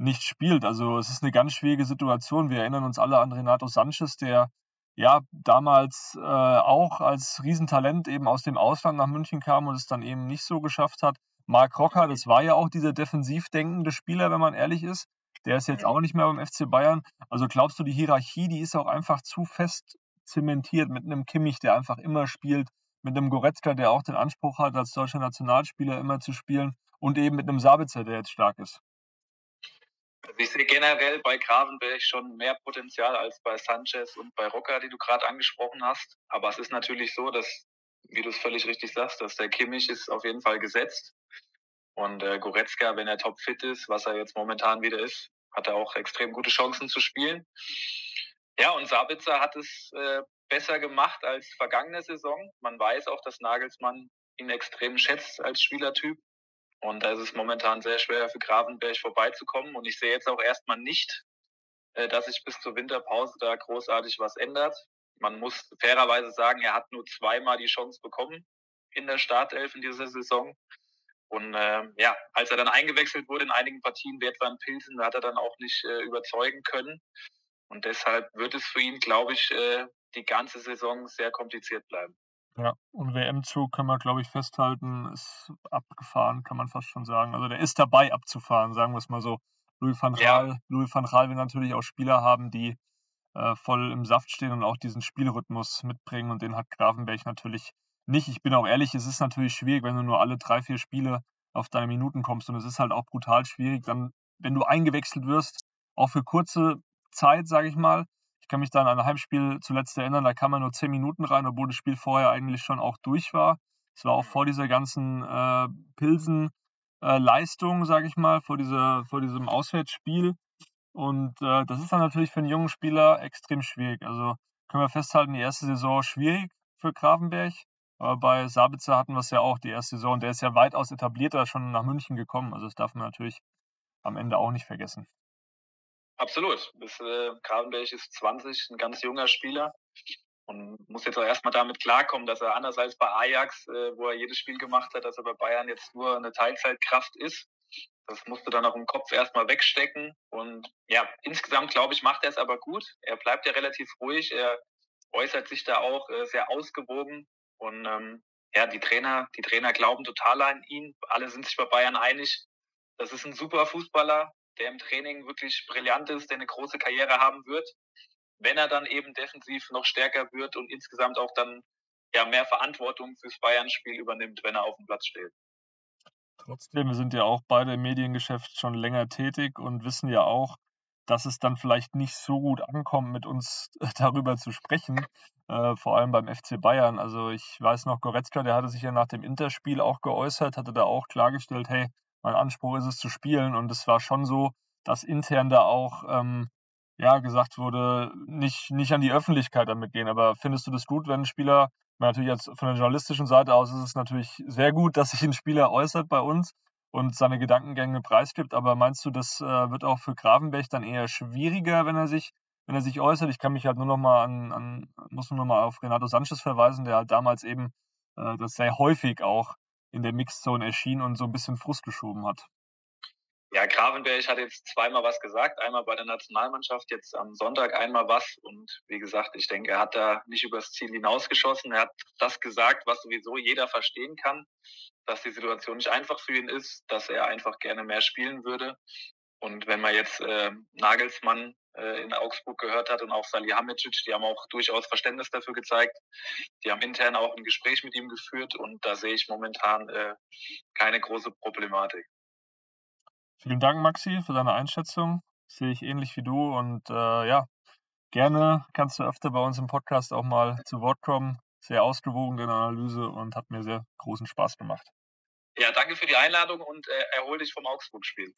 nicht spielt. Also es ist eine ganz schwierige Situation. Wir erinnern uns alle an Renato Sanchez, der ja, damals äh, auch als Riesentalent eben aus dem Ausland nach München kam und es dann eben nicht so geschafft hat. Marc Rocker, das war ja auch dieser defensiv denkende Spieler, wenn man ehrlich ist. Der ist jetzt auch nicht mehr beim FC Bayern. Also glaubst du, die Hierarchie, die ist auch einfach zu fest zementiert mit einem Kimmich, der einfach immer spielt, mit einem Goretzka, der auch den Anspruch hat, als deutscher Nationalspieler immer zu spielen und eben mit einem Sabitzer, der jetzt stark ist. Also ich sehe generell bei Gravenberg schon mehr Potenzial als bei Sanchez und bei Rocker, die du gerade angesprochen hast. Aber es ist natürlich so, dass, wie du es völlig richtig sagst, dass der Kimmich ist auf jeden Fall gesetzt. Und äh, Goretzka, wenn er topfit ist, was er jetzt momentan wieder ist, hat er auch extrem gute Chancen zu spielen. Ja, und Sabitzer hat es äh, besser gemacht als vergangene Saison. Man weiß auch, dass Nagelsmann ihn extrem schätzt als Spielertyp. Und da ist es momentan sehr schwer für Gravenberg vorbeizukommen. Und ich sehe jetzt auch erstmal nicht, äh, dass sich bis zur Winterpause da großartig was ändert. Man muss fairerweise sagen, er hat nur zweimal die Chance bekommen in der Startelf in dieser Saison. Und äh, ja, als er dann eingewechselt wurde in einigen Partien, wie etwa in Pilsen, hat er dann auch nicht äh, überzeugen können. Und deshalb wird es für ihn, glaube ich, äh, die ganze Saison sehr kompliziert bleiben. Ja, und WM-Zug können wir, glaube ich, festhalten, ist abgefahren, kann man fast schon sagen. Also der ist dabei abzufahren, sagen wir es mal so. Louis van Gaal, ja. Louis van Gaal will natürlich auch Spieler haben, die äh, voll im Saft stehen und auch diesen Spielrhythmus mitbringen und den hat Gravenberg natürlich nicht. Ich bin auch ehrlich, es ist natürlich schwierig, wenn du nur alle drei, vier Spiele auf deine Minuten kommst und es ist halt auch brutal schwierig, dann, wenn du eingewechselt wirst, auch für kurze Zeit, sage ich mal, kann mich dann an ein Heimspiel zuletzt erinnern, da kam man nur zehn Minuten rein, obwohl das Spiel vorher eigentlich schon auch durch war. Es war auch vor dieser ganzen äh, Pilsen-Leistung, äh, sage ich mal, vor, dieser, vor diesem Auswärtsspiel. Und äh, das ist dann natürlich für einen jungen Spieler extrem schwierig. Also können wir festhalten, die erste Saison schwierig für Grafenberg. Aber bei Sabitzer hatten wir es ja auch, die erste Saison. Der ist ja weitaus etablierter schon nach München gekommen. Also das darf man natürlich am Ende auch nicht vergessen. Absolut. Bis, äh, Gravenberg ist 20, ein ganz junger Spieler und muss jetzt auch erstmal damit klarkommen, dass er anders als bei Ajax, äh, wo er jedes Spiel gemacht hat, dass er bei Bayern jetzt nur eine Teilzeitkraft ist. Das musste dann auch im Kopf erstmal wegstecken. Und ja, insgesamt glaube ich, macht er es aber gut. Er bleibt ja relativ ruhig. Er äußert sich da auch äh, sehr ausgewogen. Und ähm, ja, die Trainer, die Trainer glauben total an ihn. Alle sind sich bei Bayern einig. Das ist ein super Fußballer der im Training wirklich brillant ist, der eine große Karriere haben wird, wenn er dann eben defensiv noch stärker wird und insgesamt auch dann ja mehr Verantwortung fürs Bayern-Spiel übernimmt, wenn er auf dem Platz steht. Trotzdem, wir sind ja auch beide im Mediengeschäft schon länger tätig und wissen ja auch, dass es dann vielleicht nicht so gut ankommt, mit uns *laughs* darüber zu sprechen, äh, vor allem beim FC Bayern. Also ich weiß noch, Goretzka, der hatte sich ja nach dem Interspiel auch geäußert, hatte da auch klargestellt, hey, mein Anspruch ist es zu spielen. Und es war schon so, dass intern da auch ähm, ja, gesagt wurde, nicht, nicht an die Öffentlichkeit damit gehen. Aber findest du das gut, wenn ein Spieler, natürlich jetzt von der journalistischen Seite aus ist es natürlich sehr gut, dass sich ein Spieler äußert bei uns und seine Gedankengänge preisgibt. Aber meinst du, das äh, wird auch für Gravenberg dann eher schwieriger, wenn er sich, wenn er sich äußert? Ich kann mich halt nur noch mal an, an muss nur noch mal auf Renato Sanchez verweisen, der halt damals eben äh, das sehr häufig auch in der Mixzone erschien und so ein bisschen Frust geschoben hat. Ja, Gravenberg hat jetzt zweimal was gesagt, einmal bei der Nationalmannschaft, jetzt am Sonntag einmal was. Und wie gesagt, ich denke, er hat da nicht übers Ziel hinausgeschossen. Er hat das gesagt, was sowieso jeder verstehen kann, dass die Situation nicht einfach für ihn ist, dass er einfach gerne mehr spielen würde. Und wenn man jetzt äh, Nagelsmann äh, in Augsburg gehört hat und auch Salihamidzic, die haben auch durchaus Verständnis dafür gezeigt. Die haben intern auch ein Gespräch mit ihm geführt und da sehe ich momentan äh, keine große Problematik. Vielen Dank, Maxi, für deine Einschätzung. sehe ich ähnlich wie du und äh, ja, gerne kannst du öfter bei uns im Podcast auch mal zu Wort kommen. Sehr ausgewogen deine Analyse und hat mir sehr großen Spaß gemacht. Ja, danke für die Einladung und äh, erhol dich vom Augsburg-Spiel.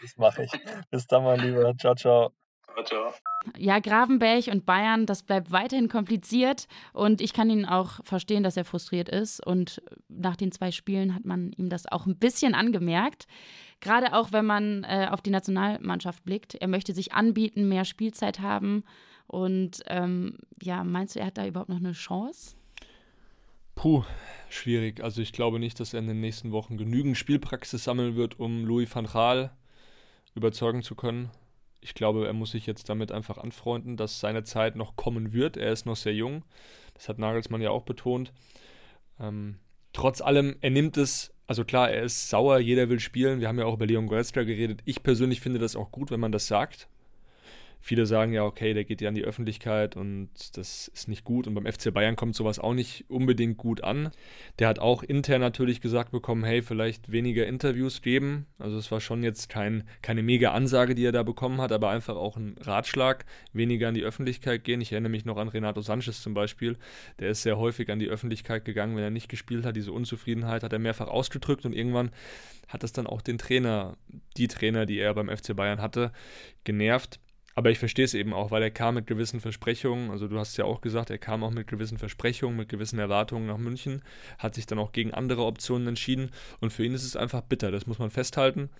Das mache ich. Bis dann, mein Lieber. Ciao, ciao. Ciao, ciao. Ja, Gravenberg und Bayern, das bleibt weiterhin kompliziert und ich kann ihn auch verstehen, dass er frustriert ist und nach den zwei Spielen hat man ihm das auch ein bisschen angemerkt. Gerade auch, wenn man äh, auf die Nationalmannschaft blickt. Er möchte sich anbieten, mehr Spielzeit haben und ähm, ja, meinst du, er hat da überhaupt noch eine Chance? Puh, schwierig. Also ich glaube nicht, dass er in den nächsten Wochen genügend Spielpraxis sammeln wird, um Louis van Gaal überzeugen zu können ich glaube, er muss sich jetzt damit einfach anfreunden, dass seine Zeit noch kommen wird. Er ist noch sehr jung. Das hat Nagelsmann ja auch betont. Ähm, trotz allem, er nimmt es, also klar, er ist sauer, jeder will spielen. Wir haben ja auch über Leon Goretzka geredet. Ich persönlich finde das auch gut, wenn man das sagt. Viele sagen ja, okay, der geht ja an die Öffentlichkeit und das ist nicht gut. Und beim FC Bayern kommt sowas auch nicht unbedingt gut an. Der hat auch intern natürlich gesagt bekommen, hey, vielleicht weniger Interviews geben. Also es war schon jetzt kein, keine mega Ansage, die er da bekommen hat, aber einfach auch ein Ratschlag, weniger an die Öffentlichkeit gehen. Ich erinnere mich noch an Renato Sanchez zum Beispiel. Der ist sehr häufig an die Öffentlichkeit gegangen, wenn er nicht gespielt hat. Diese Unzufriedenheit hat er mehrfach ausgedrückt und irgendwann hat es dann auch den Trainer, die Trainer, die er beim FC Bayern hatte, genervt. Aber ich verstehe es eben auch, weil er kam mit gewissen Versprechungen, also du hast ja auch gesagt, er kam auch mit gewissen Versprechungen, mit gewissen Erwartungen nach München, hat sich dann auch gegen andere Optionen entschieden und für ihn ist es einfach bitter, das muss man festhalten.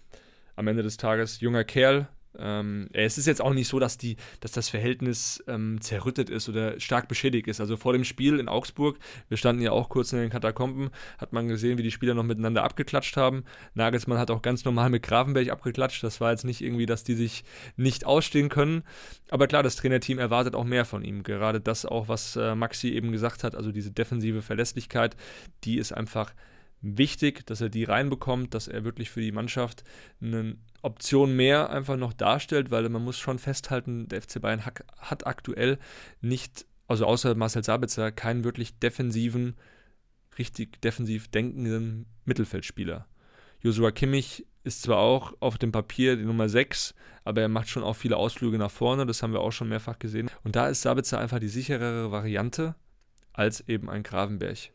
Am Ende des Tages junger Kerl, ähm, es ist jetzt auch nicht so, dass, die, dass das Verhältnis ähm, zerrüttet ist oder stark beschädigt ist. Also vor dem Spiel in Augsburg, wir standen ja auch kurz in den Katakomben, hat man gesehen, wie die Spieler noch miteinander abgeklatscht haben. Nagelsmann hat auch ganz normal mit Grafenberg abgeklatscht. Das war jetzt nicht irgendwie, dass die sich nicht ausstehen können. Aber klar, das Trainerteam erwartet auch mehr von ihm. Gerade das auch, was äh, Maxi eben gesagt hat, also diese defensive Verlässlichkeit, die ist einfach wichtig, dass er die reinbekommt, dass er wirklich für die Mannschaft eine Option mehr einfach noch darstellt, weil man muss schon festhalten, der FC Bayern hat aktuell nicht, also außer Marcel Sabitzer, keinen wirklich defensiven, richtig defensiv denkenden Mittelfeldspieler. Joshua Kimmich ist zwar auch auf dem Papier die Nummer 6, aber er macht schon auch viele Ausflüge nach vorne, das haben wir auch schon mehrfach gesehen. Und da ist Sabitzer einfach die sicherere Variante als eben ein Gravenberg.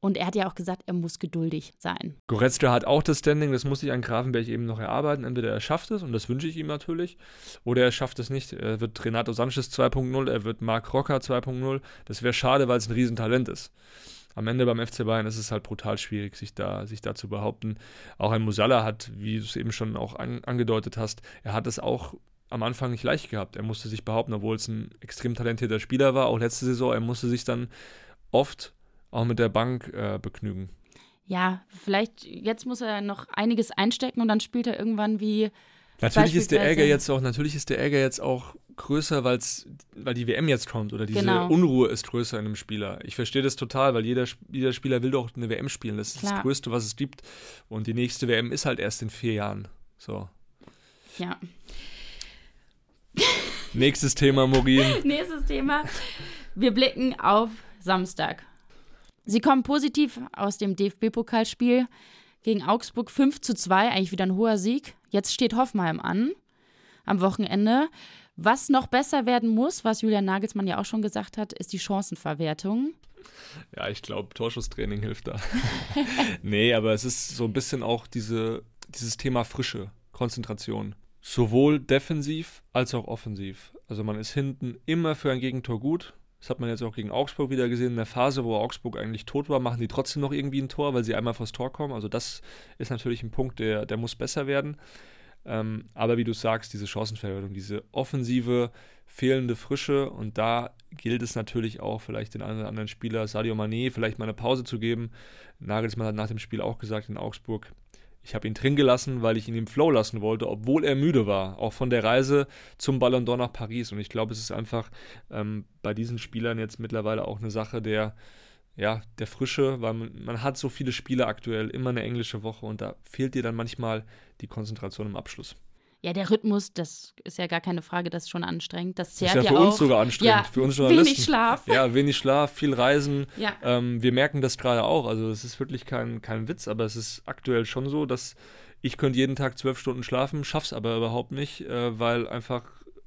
Und er hat ja auch gesagt, er muss geduldig sein. Goretzka hat auch das Standing, das muss sich an Grafenberg eben noch erarbeiten. Entweder er schafft es, und das wünsche ich ihm natürlich, oder er schafft es nicht. Er wird Renato Sanchez 2.0, er wird Marc Rocker 2.0. Das wäre schade, weil es ein Riesentalent ist. Am Ende beim FC Bayern ist es halt brutal schwierig, sich da, sich da zu behaupten. Auch ein Musala hat, wie du es eben schon auch an, angedeutet hast, er hat es auch am Anfang nicht leicht gehabt. Er musste sich behaupten, obwohl es ein extrem talentierter Spieler war, auch letzte Saison. Er musste sich dann oft auch mit der Bank äh, begnügen. Ja, vielleicht jetzt muss er noch einiges einstecken und dann spielt er irgendwann wie. Natürlich ist der Ärger jetzt auch, natürlich ist der Ärger jetzt auch größer, weil's, weil die WM jetzt kommt oder diese genau. Unruhe ist größer in einem Spieler. Ich verstehe das total, weil jeder, jeder Spieler will doch eine WM spielen. Das ist Klar. das Größte, was es gibt. Und die nächste WM ist halt erst in vier Jahren. So. Ja. Nächstes Thema, Morin. *laughs* Nächstes Thema. Wir blicken auf Samstag. Sie kommen positiv aus dem DFB-Pokalspiel gegen Augsburg 5 zu 2, eigentlich wieder ein hoher Sieg. Jetzt steht Hoffenheim an am Wochenende. Was noch besser werden muss, was Julian Nagelsmann ja auch schon gesagt hat, ist die Chancenverwertung. Ja, ich glaube, Torschusstraining hilft da. *laughs* nee, aber es ist so ein bisschen auch diese, dieses Thema Frische, Konzentration. Sowohl defensiv als auch offensiv. Also man ist hinten immer für ein Gegentor gut. Das hat man jetzt auch gegen Augsburg wieder gesehen. In der Phase, wo Augsburg eigentlich tot war, machen die trotzdem noch irgendwie ein Tor, weil sie einmal vors Tor kommen. Also das ist natürlich ein Punkt, der, der muss besser werden. Ähm, aber wie du sagst, diese Chancenverwertung, diese offensive, fehlende Frische und da gilt es natürlich auch, vielleicht den einen oder anderen Spieler, Sadio Mané, vielleicht mal eine Pause zu geben. Nagelsmann hat nach dem Spiel auch gesagt in Augsburg, Ich habe ihn drin gelassen, weil ich ihn im Flow lassen wollte, obwohl er müde war, auch von der Reise zum Ballon d'Or nach Paris. Und ich glaube, es ist einfach ähm, bei diesen Spielern jetzt mittlerweile auch eine Sache der, ja, der Frische, weil man, man, hat so viele Spiele aktuell, immer eine englische Woche und da fehlt dir dann manchmal die Konzentration im Abschluss. Ja, der Rhythmus, das ist ja gar keine Frage, das ist schon anstrengend. Das zehrt ist ja für ja uns sogar anstrengend, Ja, für uns Journalisten. wenig Schlaf. Ja, wenig Schlaf, viel Reisen. Ja. Ähm, wir merken das gerade auch. Also es ist wirklich kein, kein Witz, aber es ist aktuell schon so, dass ich könnte jeden Tag zwölf Stunden schlafen, schaff's aber überhaupt nicht, äh, weil einfach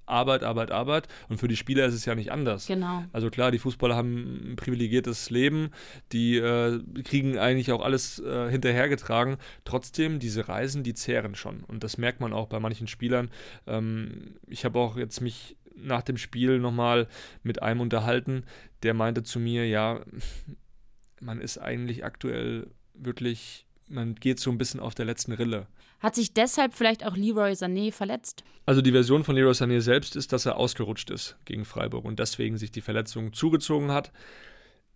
Arbeit, Arbeit, Arbeit. Und für die Spieler ist es ja nicht anders. Genau. Also klar, die Fußballer haben ein privilegiertes Leben, die äh, kriegen eigentlich auch alles äh, hinterhergetragen. Trotzdem, diese Reisen, die zehren schon. Und das merkt man auch bei manchen Spielern. Ähm, ich habe auch jetzt mich nach dem Spiel nochmal mit einem unterhalten, der meinte zu mir, ja, man ist eigentlich aktuell wirklich, man geht so ein bisschen auf der letzten Rille. Hat sich deshalb vielleicht auch Leroy Sané verletzt? Also die Version von Leroy Sané selbst ist, dass er ausgerutscht ist gegen Freiburg und deswegen sich die Verletzung zugezogen hat.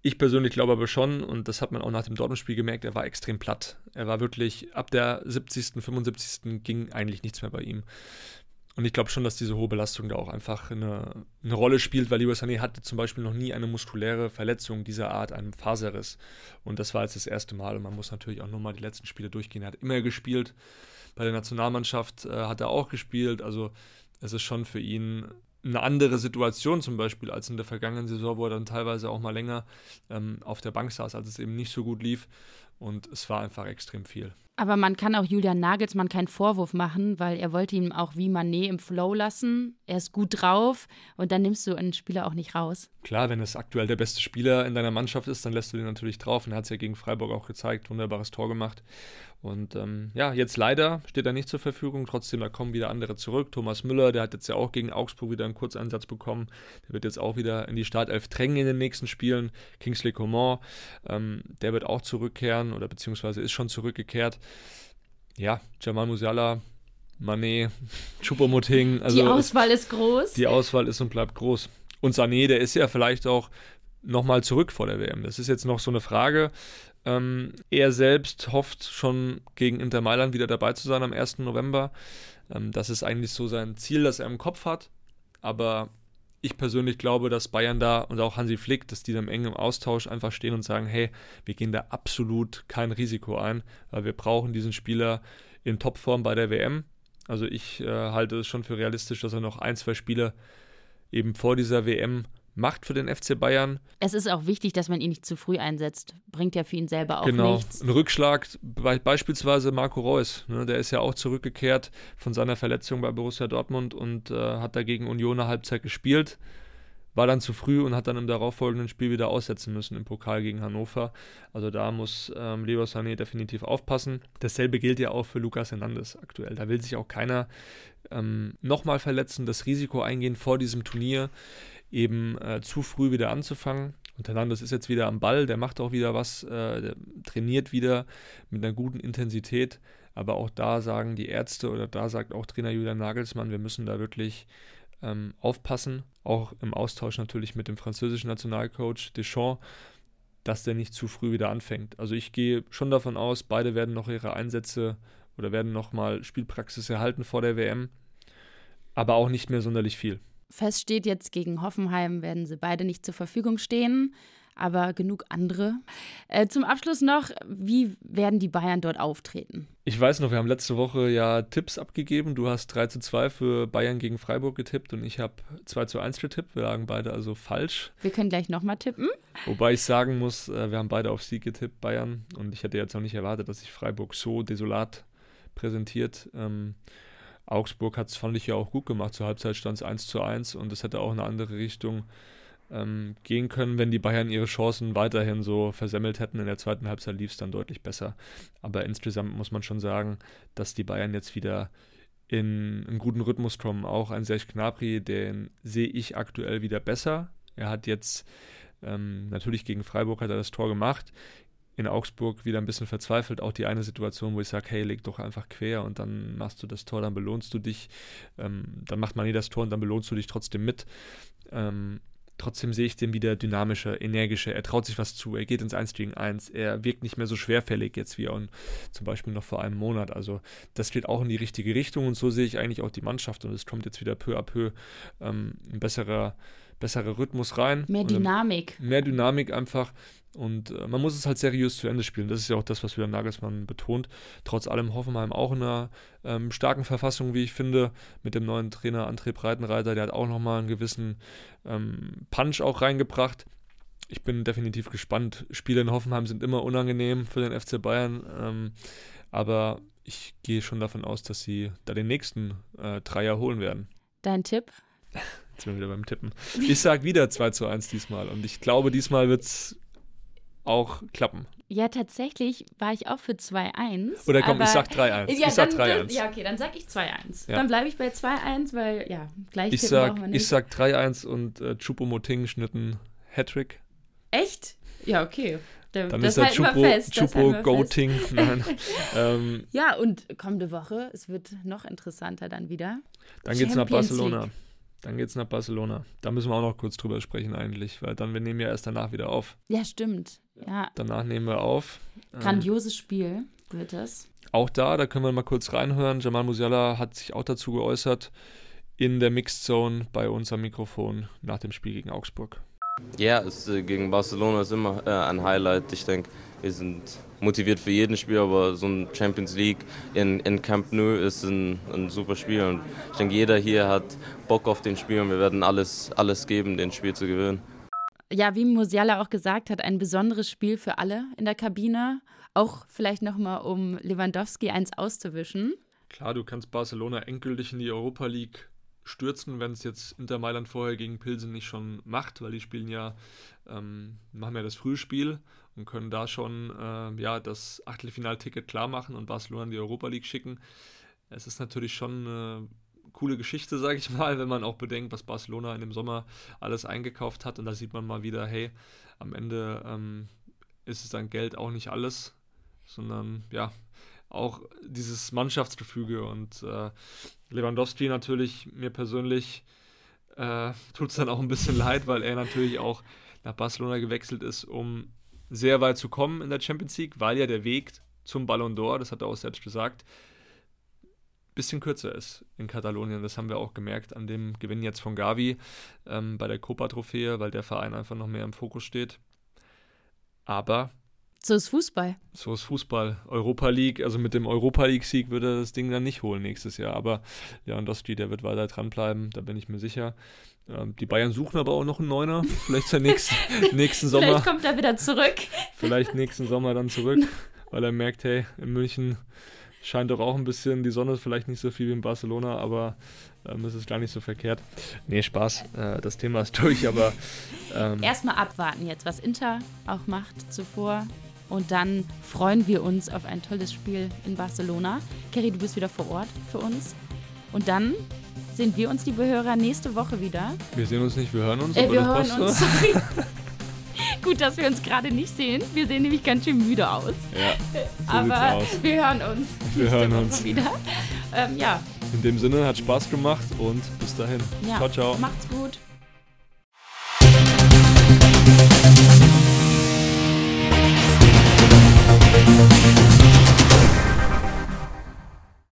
Ich persönlich glaube aber schon, und das hat man auch nach dem Dortmund-Spiel gemerkt, er war extrem platt. Er war wirklich, ab der 70., 75. ging eigentlich nichts mehr bei ihm. Und ich glaube schon, dass diese hohe Belastung da auch einfach eine, eine Rolle spielt, weil Leroy Sané hatte zum Beispiel noch nie eine muskuläre Verletzung dieser Art, einen Faserriss. Und das war jetzt das erste Mal. Und man muss natürlich auch nochmal die letzten Spiele durchgehen. Er hat immer gespielt. Bei der Nationalmannschaft äh, hat er auch gespielt. Also es ist schon für ihn eine andere Situation zum Beispiel als in der vergangenen Saison, wo er dann teilweise auch mal länger ähm, auf der Bank saß, als es eben nicht so gut lief. Und es war einfach extrem viel. Aber man kann auch Julian Nagelsmann keinen Vorwurf machen, weil er wollte ihn auch wie Manet im Flow lassen. Er ist gut drauf und dann nimmst du einen Spieler auch nicht raus. Klar, wenn es aktuell der beste Spieler in deiner Mannschaft ist, dann lässt du den natürlich drauf. Und er hat es ja gegen Freiburg auch gezeigt, wunderbares Tor gemacht. Und ähm, ja, jetzt leider steht er nicht zur Verfügung. Trotzdem, da kommen wieder andere zurück. Thomas Müller, der hat jetzt ja auch gegen Augsburg wieder einen Kurzeinsatz bekommen. Der wird jetzt auch wieder in die Startelf drängen in den nächsten Spielen. Kingsley Coman, ähm, der wird auch zurückkehren oder beziehungsweise ist schon zurückgekehrt. Ja, Jamal Musiala, Mané, *laughs* Choupo-Moting. Also die Auswahl ist groß. Die Auswahl ist und bleibt groß. Und Sané, der ist ja vielleicht auch nochmal zurück vor der WM. Das ist jetzt noch so eine Frage. Ähm, er selbst hofft schon gegen Inter Mailand wieder dabei zu sein am 1. November. Ähm, das ist eigentlich so sein Ziel, das er im Kopf hat. Aber ich persönlich glaube, dass Bayern da und auch Hansi Flick, dass die da im engen Austausch einfach stehen und sagen, hey, wir gehen da absolut kein Risiko ein, weil wir brauchen diesen Spieler in Topform bei der WM. Also ich äh, halte es schon für realistisch, dass er noch ein, zwei Spiele eben vor dieser WM macht für den FC Bayern. Es ist auch wichtig, dass man ihn nicht zu früh einsetzt. Bringt ja für ihn selber auch genau. nichts. Ein Rückschlag, be beispielsweise Marco Reus, ne, der ist ja auch zurückgekehrt von seiner Verletzung bei Borussia Dortmund und äh, hat dagegen Union eine Halbzeit gespielt. War dann zu früh und hat dann im darauffolgenden Spiel wieder aussetzen müssen im Pokal gegen Hannover. Also da muss ähm, Leroy Sané definitiv aufpassen. Dasselbe gilt ja auch für Lucas Hernandez aktuell. Da will sich auch keiner ähm, nochmal verletzen, das Risiko eingehen vor diesem Turnier eben äh, zu früh wieder anzufangen. Und Hernandez ist jetzt wieder am Ball, der macht auch wieder was, äh, trainiert wieder mit einer guten Intensität. Aber auch da sagen die Ärzte oder da sagt auch Trainer Julian Nagelsmann, wir müssen da wirklich ähm, aufpassen. Auch im Austausch natürlich mit dem französischen Nationalcoach Deschamps, dass der nicht zu früh wieder anfängt. Also ich gehe schon davon aus, beide werden noch ihre Einsätze oder werden nochmal Spielpraxis erhalten vor der WM, aber auch nicht mehr sonderlich viel. Fest steht jetzt, gegen Hoffenheim werden sie beide nicht zur Verfügung stehen, aber genug andere. Äh, zum Abschluss noch, wie werden die Bayern dort auftreten? Ich weiß noch, wir haben letzte Woche ja Tipps abgegeben. Du hast 3 zu 2 für Bayern gegen Freiburg getippt und ich habe 2 zu 1 getippt. Wir lagen beide also falsch. Wir können gleich nochmal tippen. Wobei ich sagen muss, äh, wir haben beide auf Sieg getippt, Bayern. Und ich hätte jetzt auch nicht erwartet, dass sich Freiburg so desolat präsentiert. Ähm, Augsburg hat es, fand ich ja auch gut gemacht. Zur Halbzeit stand es 1 zu 1 und es hätte auch in eine andere Richtung ähm, gehen können, wenn die Bayern ihre Chancen weiterhin so versemmelt hätten. In der zweiten Halbzeit lief es dann deutlich besser. Aber insgesamt muss man schon sagen, dass die Bayern jetzt wieder in einen guten Rhythmus kommen. Auch ein Serge Gnabry, den sehe ich aktuell wieder besser. Er hat jetzt ähm, natürlich gegen Freiburg hat er das Tor gemacht in Augsburg wieder ein bisschen verzweifelt. Auch die eine Situation, wo ich sage, hey, leg doch einfach quer und dann machst du das Tor, dann belohnst du dich. Ähm, dann macht man nie das Tor und dann belohnst du dich trotzdem mit. Ähm, Trotzdem sehe ich den wieder dynamischer, energischer. Er traut sich was zu. Er geht ins 1 gegen 1. Er wirkt nicht mehr so schwerfällig jetzt wie on, zum Beispiel noch vor einem Monat. Also das geht auch in die richtige Richtung und so sehe ich eigentlich auch die Mannschaft und es kommt jetzt wieder peu à peu ähm, ein besserer, besserer Rhythmus rein. Mehr Dynamik. Mehr Dynamik einfach. Und äh, man muss es halt seriös zu Ende spielen. Das ist ja auch das, was wieder Nagelsmann betont. Trotz allem Hoffenheim auch in einer ähm, starken Verfassung, wie ich finde, mit dem neuen Trainer André Breitenreiter. Der hat auch nochmal einen gewissen ähm, Punch auch reingebracht. Ich bin definitiv gespannt. Spiele in Hoffenheim sind immer unangenehm für den FC Bayern. Ähm, aber ich gehe schon davon aus, dass sie da den nächsten äh, Dreier holen werden. Dein Tipp? Jetzt sind wir wieder beim Tippen. Ich sage wieder 2 zu 1 diesmal. Und ich glaube, diesmal wird es auch klappen. Ja, tatsächlich war ich auch für 2-1. Oder komm, ich sag 3-1. Ja, ich sag 3-1. Ja, okay, dann sag ich 2-1. Ja. Dann bleibe ich bei 2-1, weil, ja, gleich ich sag, Ich sag 3-1 und äh, Chupo-Moting schnitten Hattrick. Echt? Ja, okay. Der, dann ist der Chupo, fest, Chupo Goating. *laughs* *laughs* ähm, ja, und kommende Woche, es wird noch interessanter dann wieder. Dann geht es nach Barcelona. League. Dann geht es nach Barcelona. Da müssen wir auch noch kurz drüber sprechen eigentlich, weil dann, wir nehmen ja erst danach wieder auf. Ja, stimmt. Ja. Danach nehmen wir auf. Ähm, Grandioses Spiel wird es. Auch da, da können wir mal kurz reinhören. Jamal Musiala hat sich auch dazu geäußert in der Mixed Zone bei uns am Mikrofon nach dem Spiel gegen Augsburg. Ja, es, äh, gegen Barcelona ist immer äh, ein Highlight. Ich denke, wir sind motiviert für jeden Spiel, aber so ein Champions League in, in Camp Nou ist ein, ein super Spiel. Und ich denke, jeder hier hat Bock auf den Spiel und wir werden alles, alles geben, den Spiel zu gewinnen. Ja, wie Musiala auch gesagt hat, ein besonderes Spiel für alle in der Kabine. Auch vielleicht nochmal, um Lewandowski eins auszuwischen. Klar, du kannst Barcelona endgültig in die Europa League stürzen, wenn es jetzt Inter Mailand vorher gegen Pilsen nicht schon macht, weil die spielen ja, ähm, machen ja das Frühspiel und können da schon äh, ja, das Achtelfinalticket klar machen und Barcelona in die Europa League schicken. Es ist natürlich schon eine coole Geschichte, sage ich mal, wenn man auch bedenkt, was Barcelona in dem Sommer alles eingekauft hat. Und da sieht man mal wieder, hey, am Ende ähm, ist es dann Geld auch nicht alles, sondern ja, auch dieses Mannschaftsgefüge und äh, Lewandowski natürlich mir persönlich äh, tut es dann auch ein bisschen *laughs* leid, weil er natürlich auch nach Barcelona gewechselt ist, um sehr weit zu kommen in der Champions League, weil ja der Weg zum Ballon d'Or, das hat er auch selbst gesagt, ein bisschen kürzer ist in Katalonien. Das haben wir auch gemerkt an dem Gewinn jetzt von Gavi ähm, bei der Copa-Trophäe, weil der Verein einfach noch mehr im Fokus steht. Aber so ist Fußball. So ist Fußball. Europa League, also mit dem Europa League-Sieg würde er das Ding dann nicht holen nächstes Jahr. Aber Lewandowski, der wird weiter dranbleiben, da bin ich mir sicher. Ähm, die Bayern suchen aber auch noch einen Neuner. Vielleicht zur nächsten, *laughs* nächsten Sommer. Vielleicht kommt er wieder zurück. Vielleicht nächsten Sommer dann zurück, weil er merkt, hey, in München scheint doch auch ein bisschen, die Sonne ist vielleicht nicht so viel wie in Barcelona, aber ähm, es ist gar nicht so verkehrt. Nee, Spaß, äh, das Thema ist durch, aber. Ähm, Erstmal abwarten jetzt, was Inter auch macht zuvor. Und dann freuen wir uns auf ein tolles Spiel in Barcelona. Kerry, du bist wieder vor Ort für uns. Und dann sehen wir uns, liebe Hörer, nächste Woche wieder. Wir sehen uns nicht, wir hören uns. Äh, wir hören uns. *laughs* Gut, dass wir uns gerade nicht sehen. Wir sehen nämlich ganz schön müde aus. Ja, *laughs* so aber wir hören uns. Wir hören uns wieder. Ähm, ja. In dem Sinne hat Spaß gemacht und bis dahin. Ja, ciao, ciao. Macht's gut.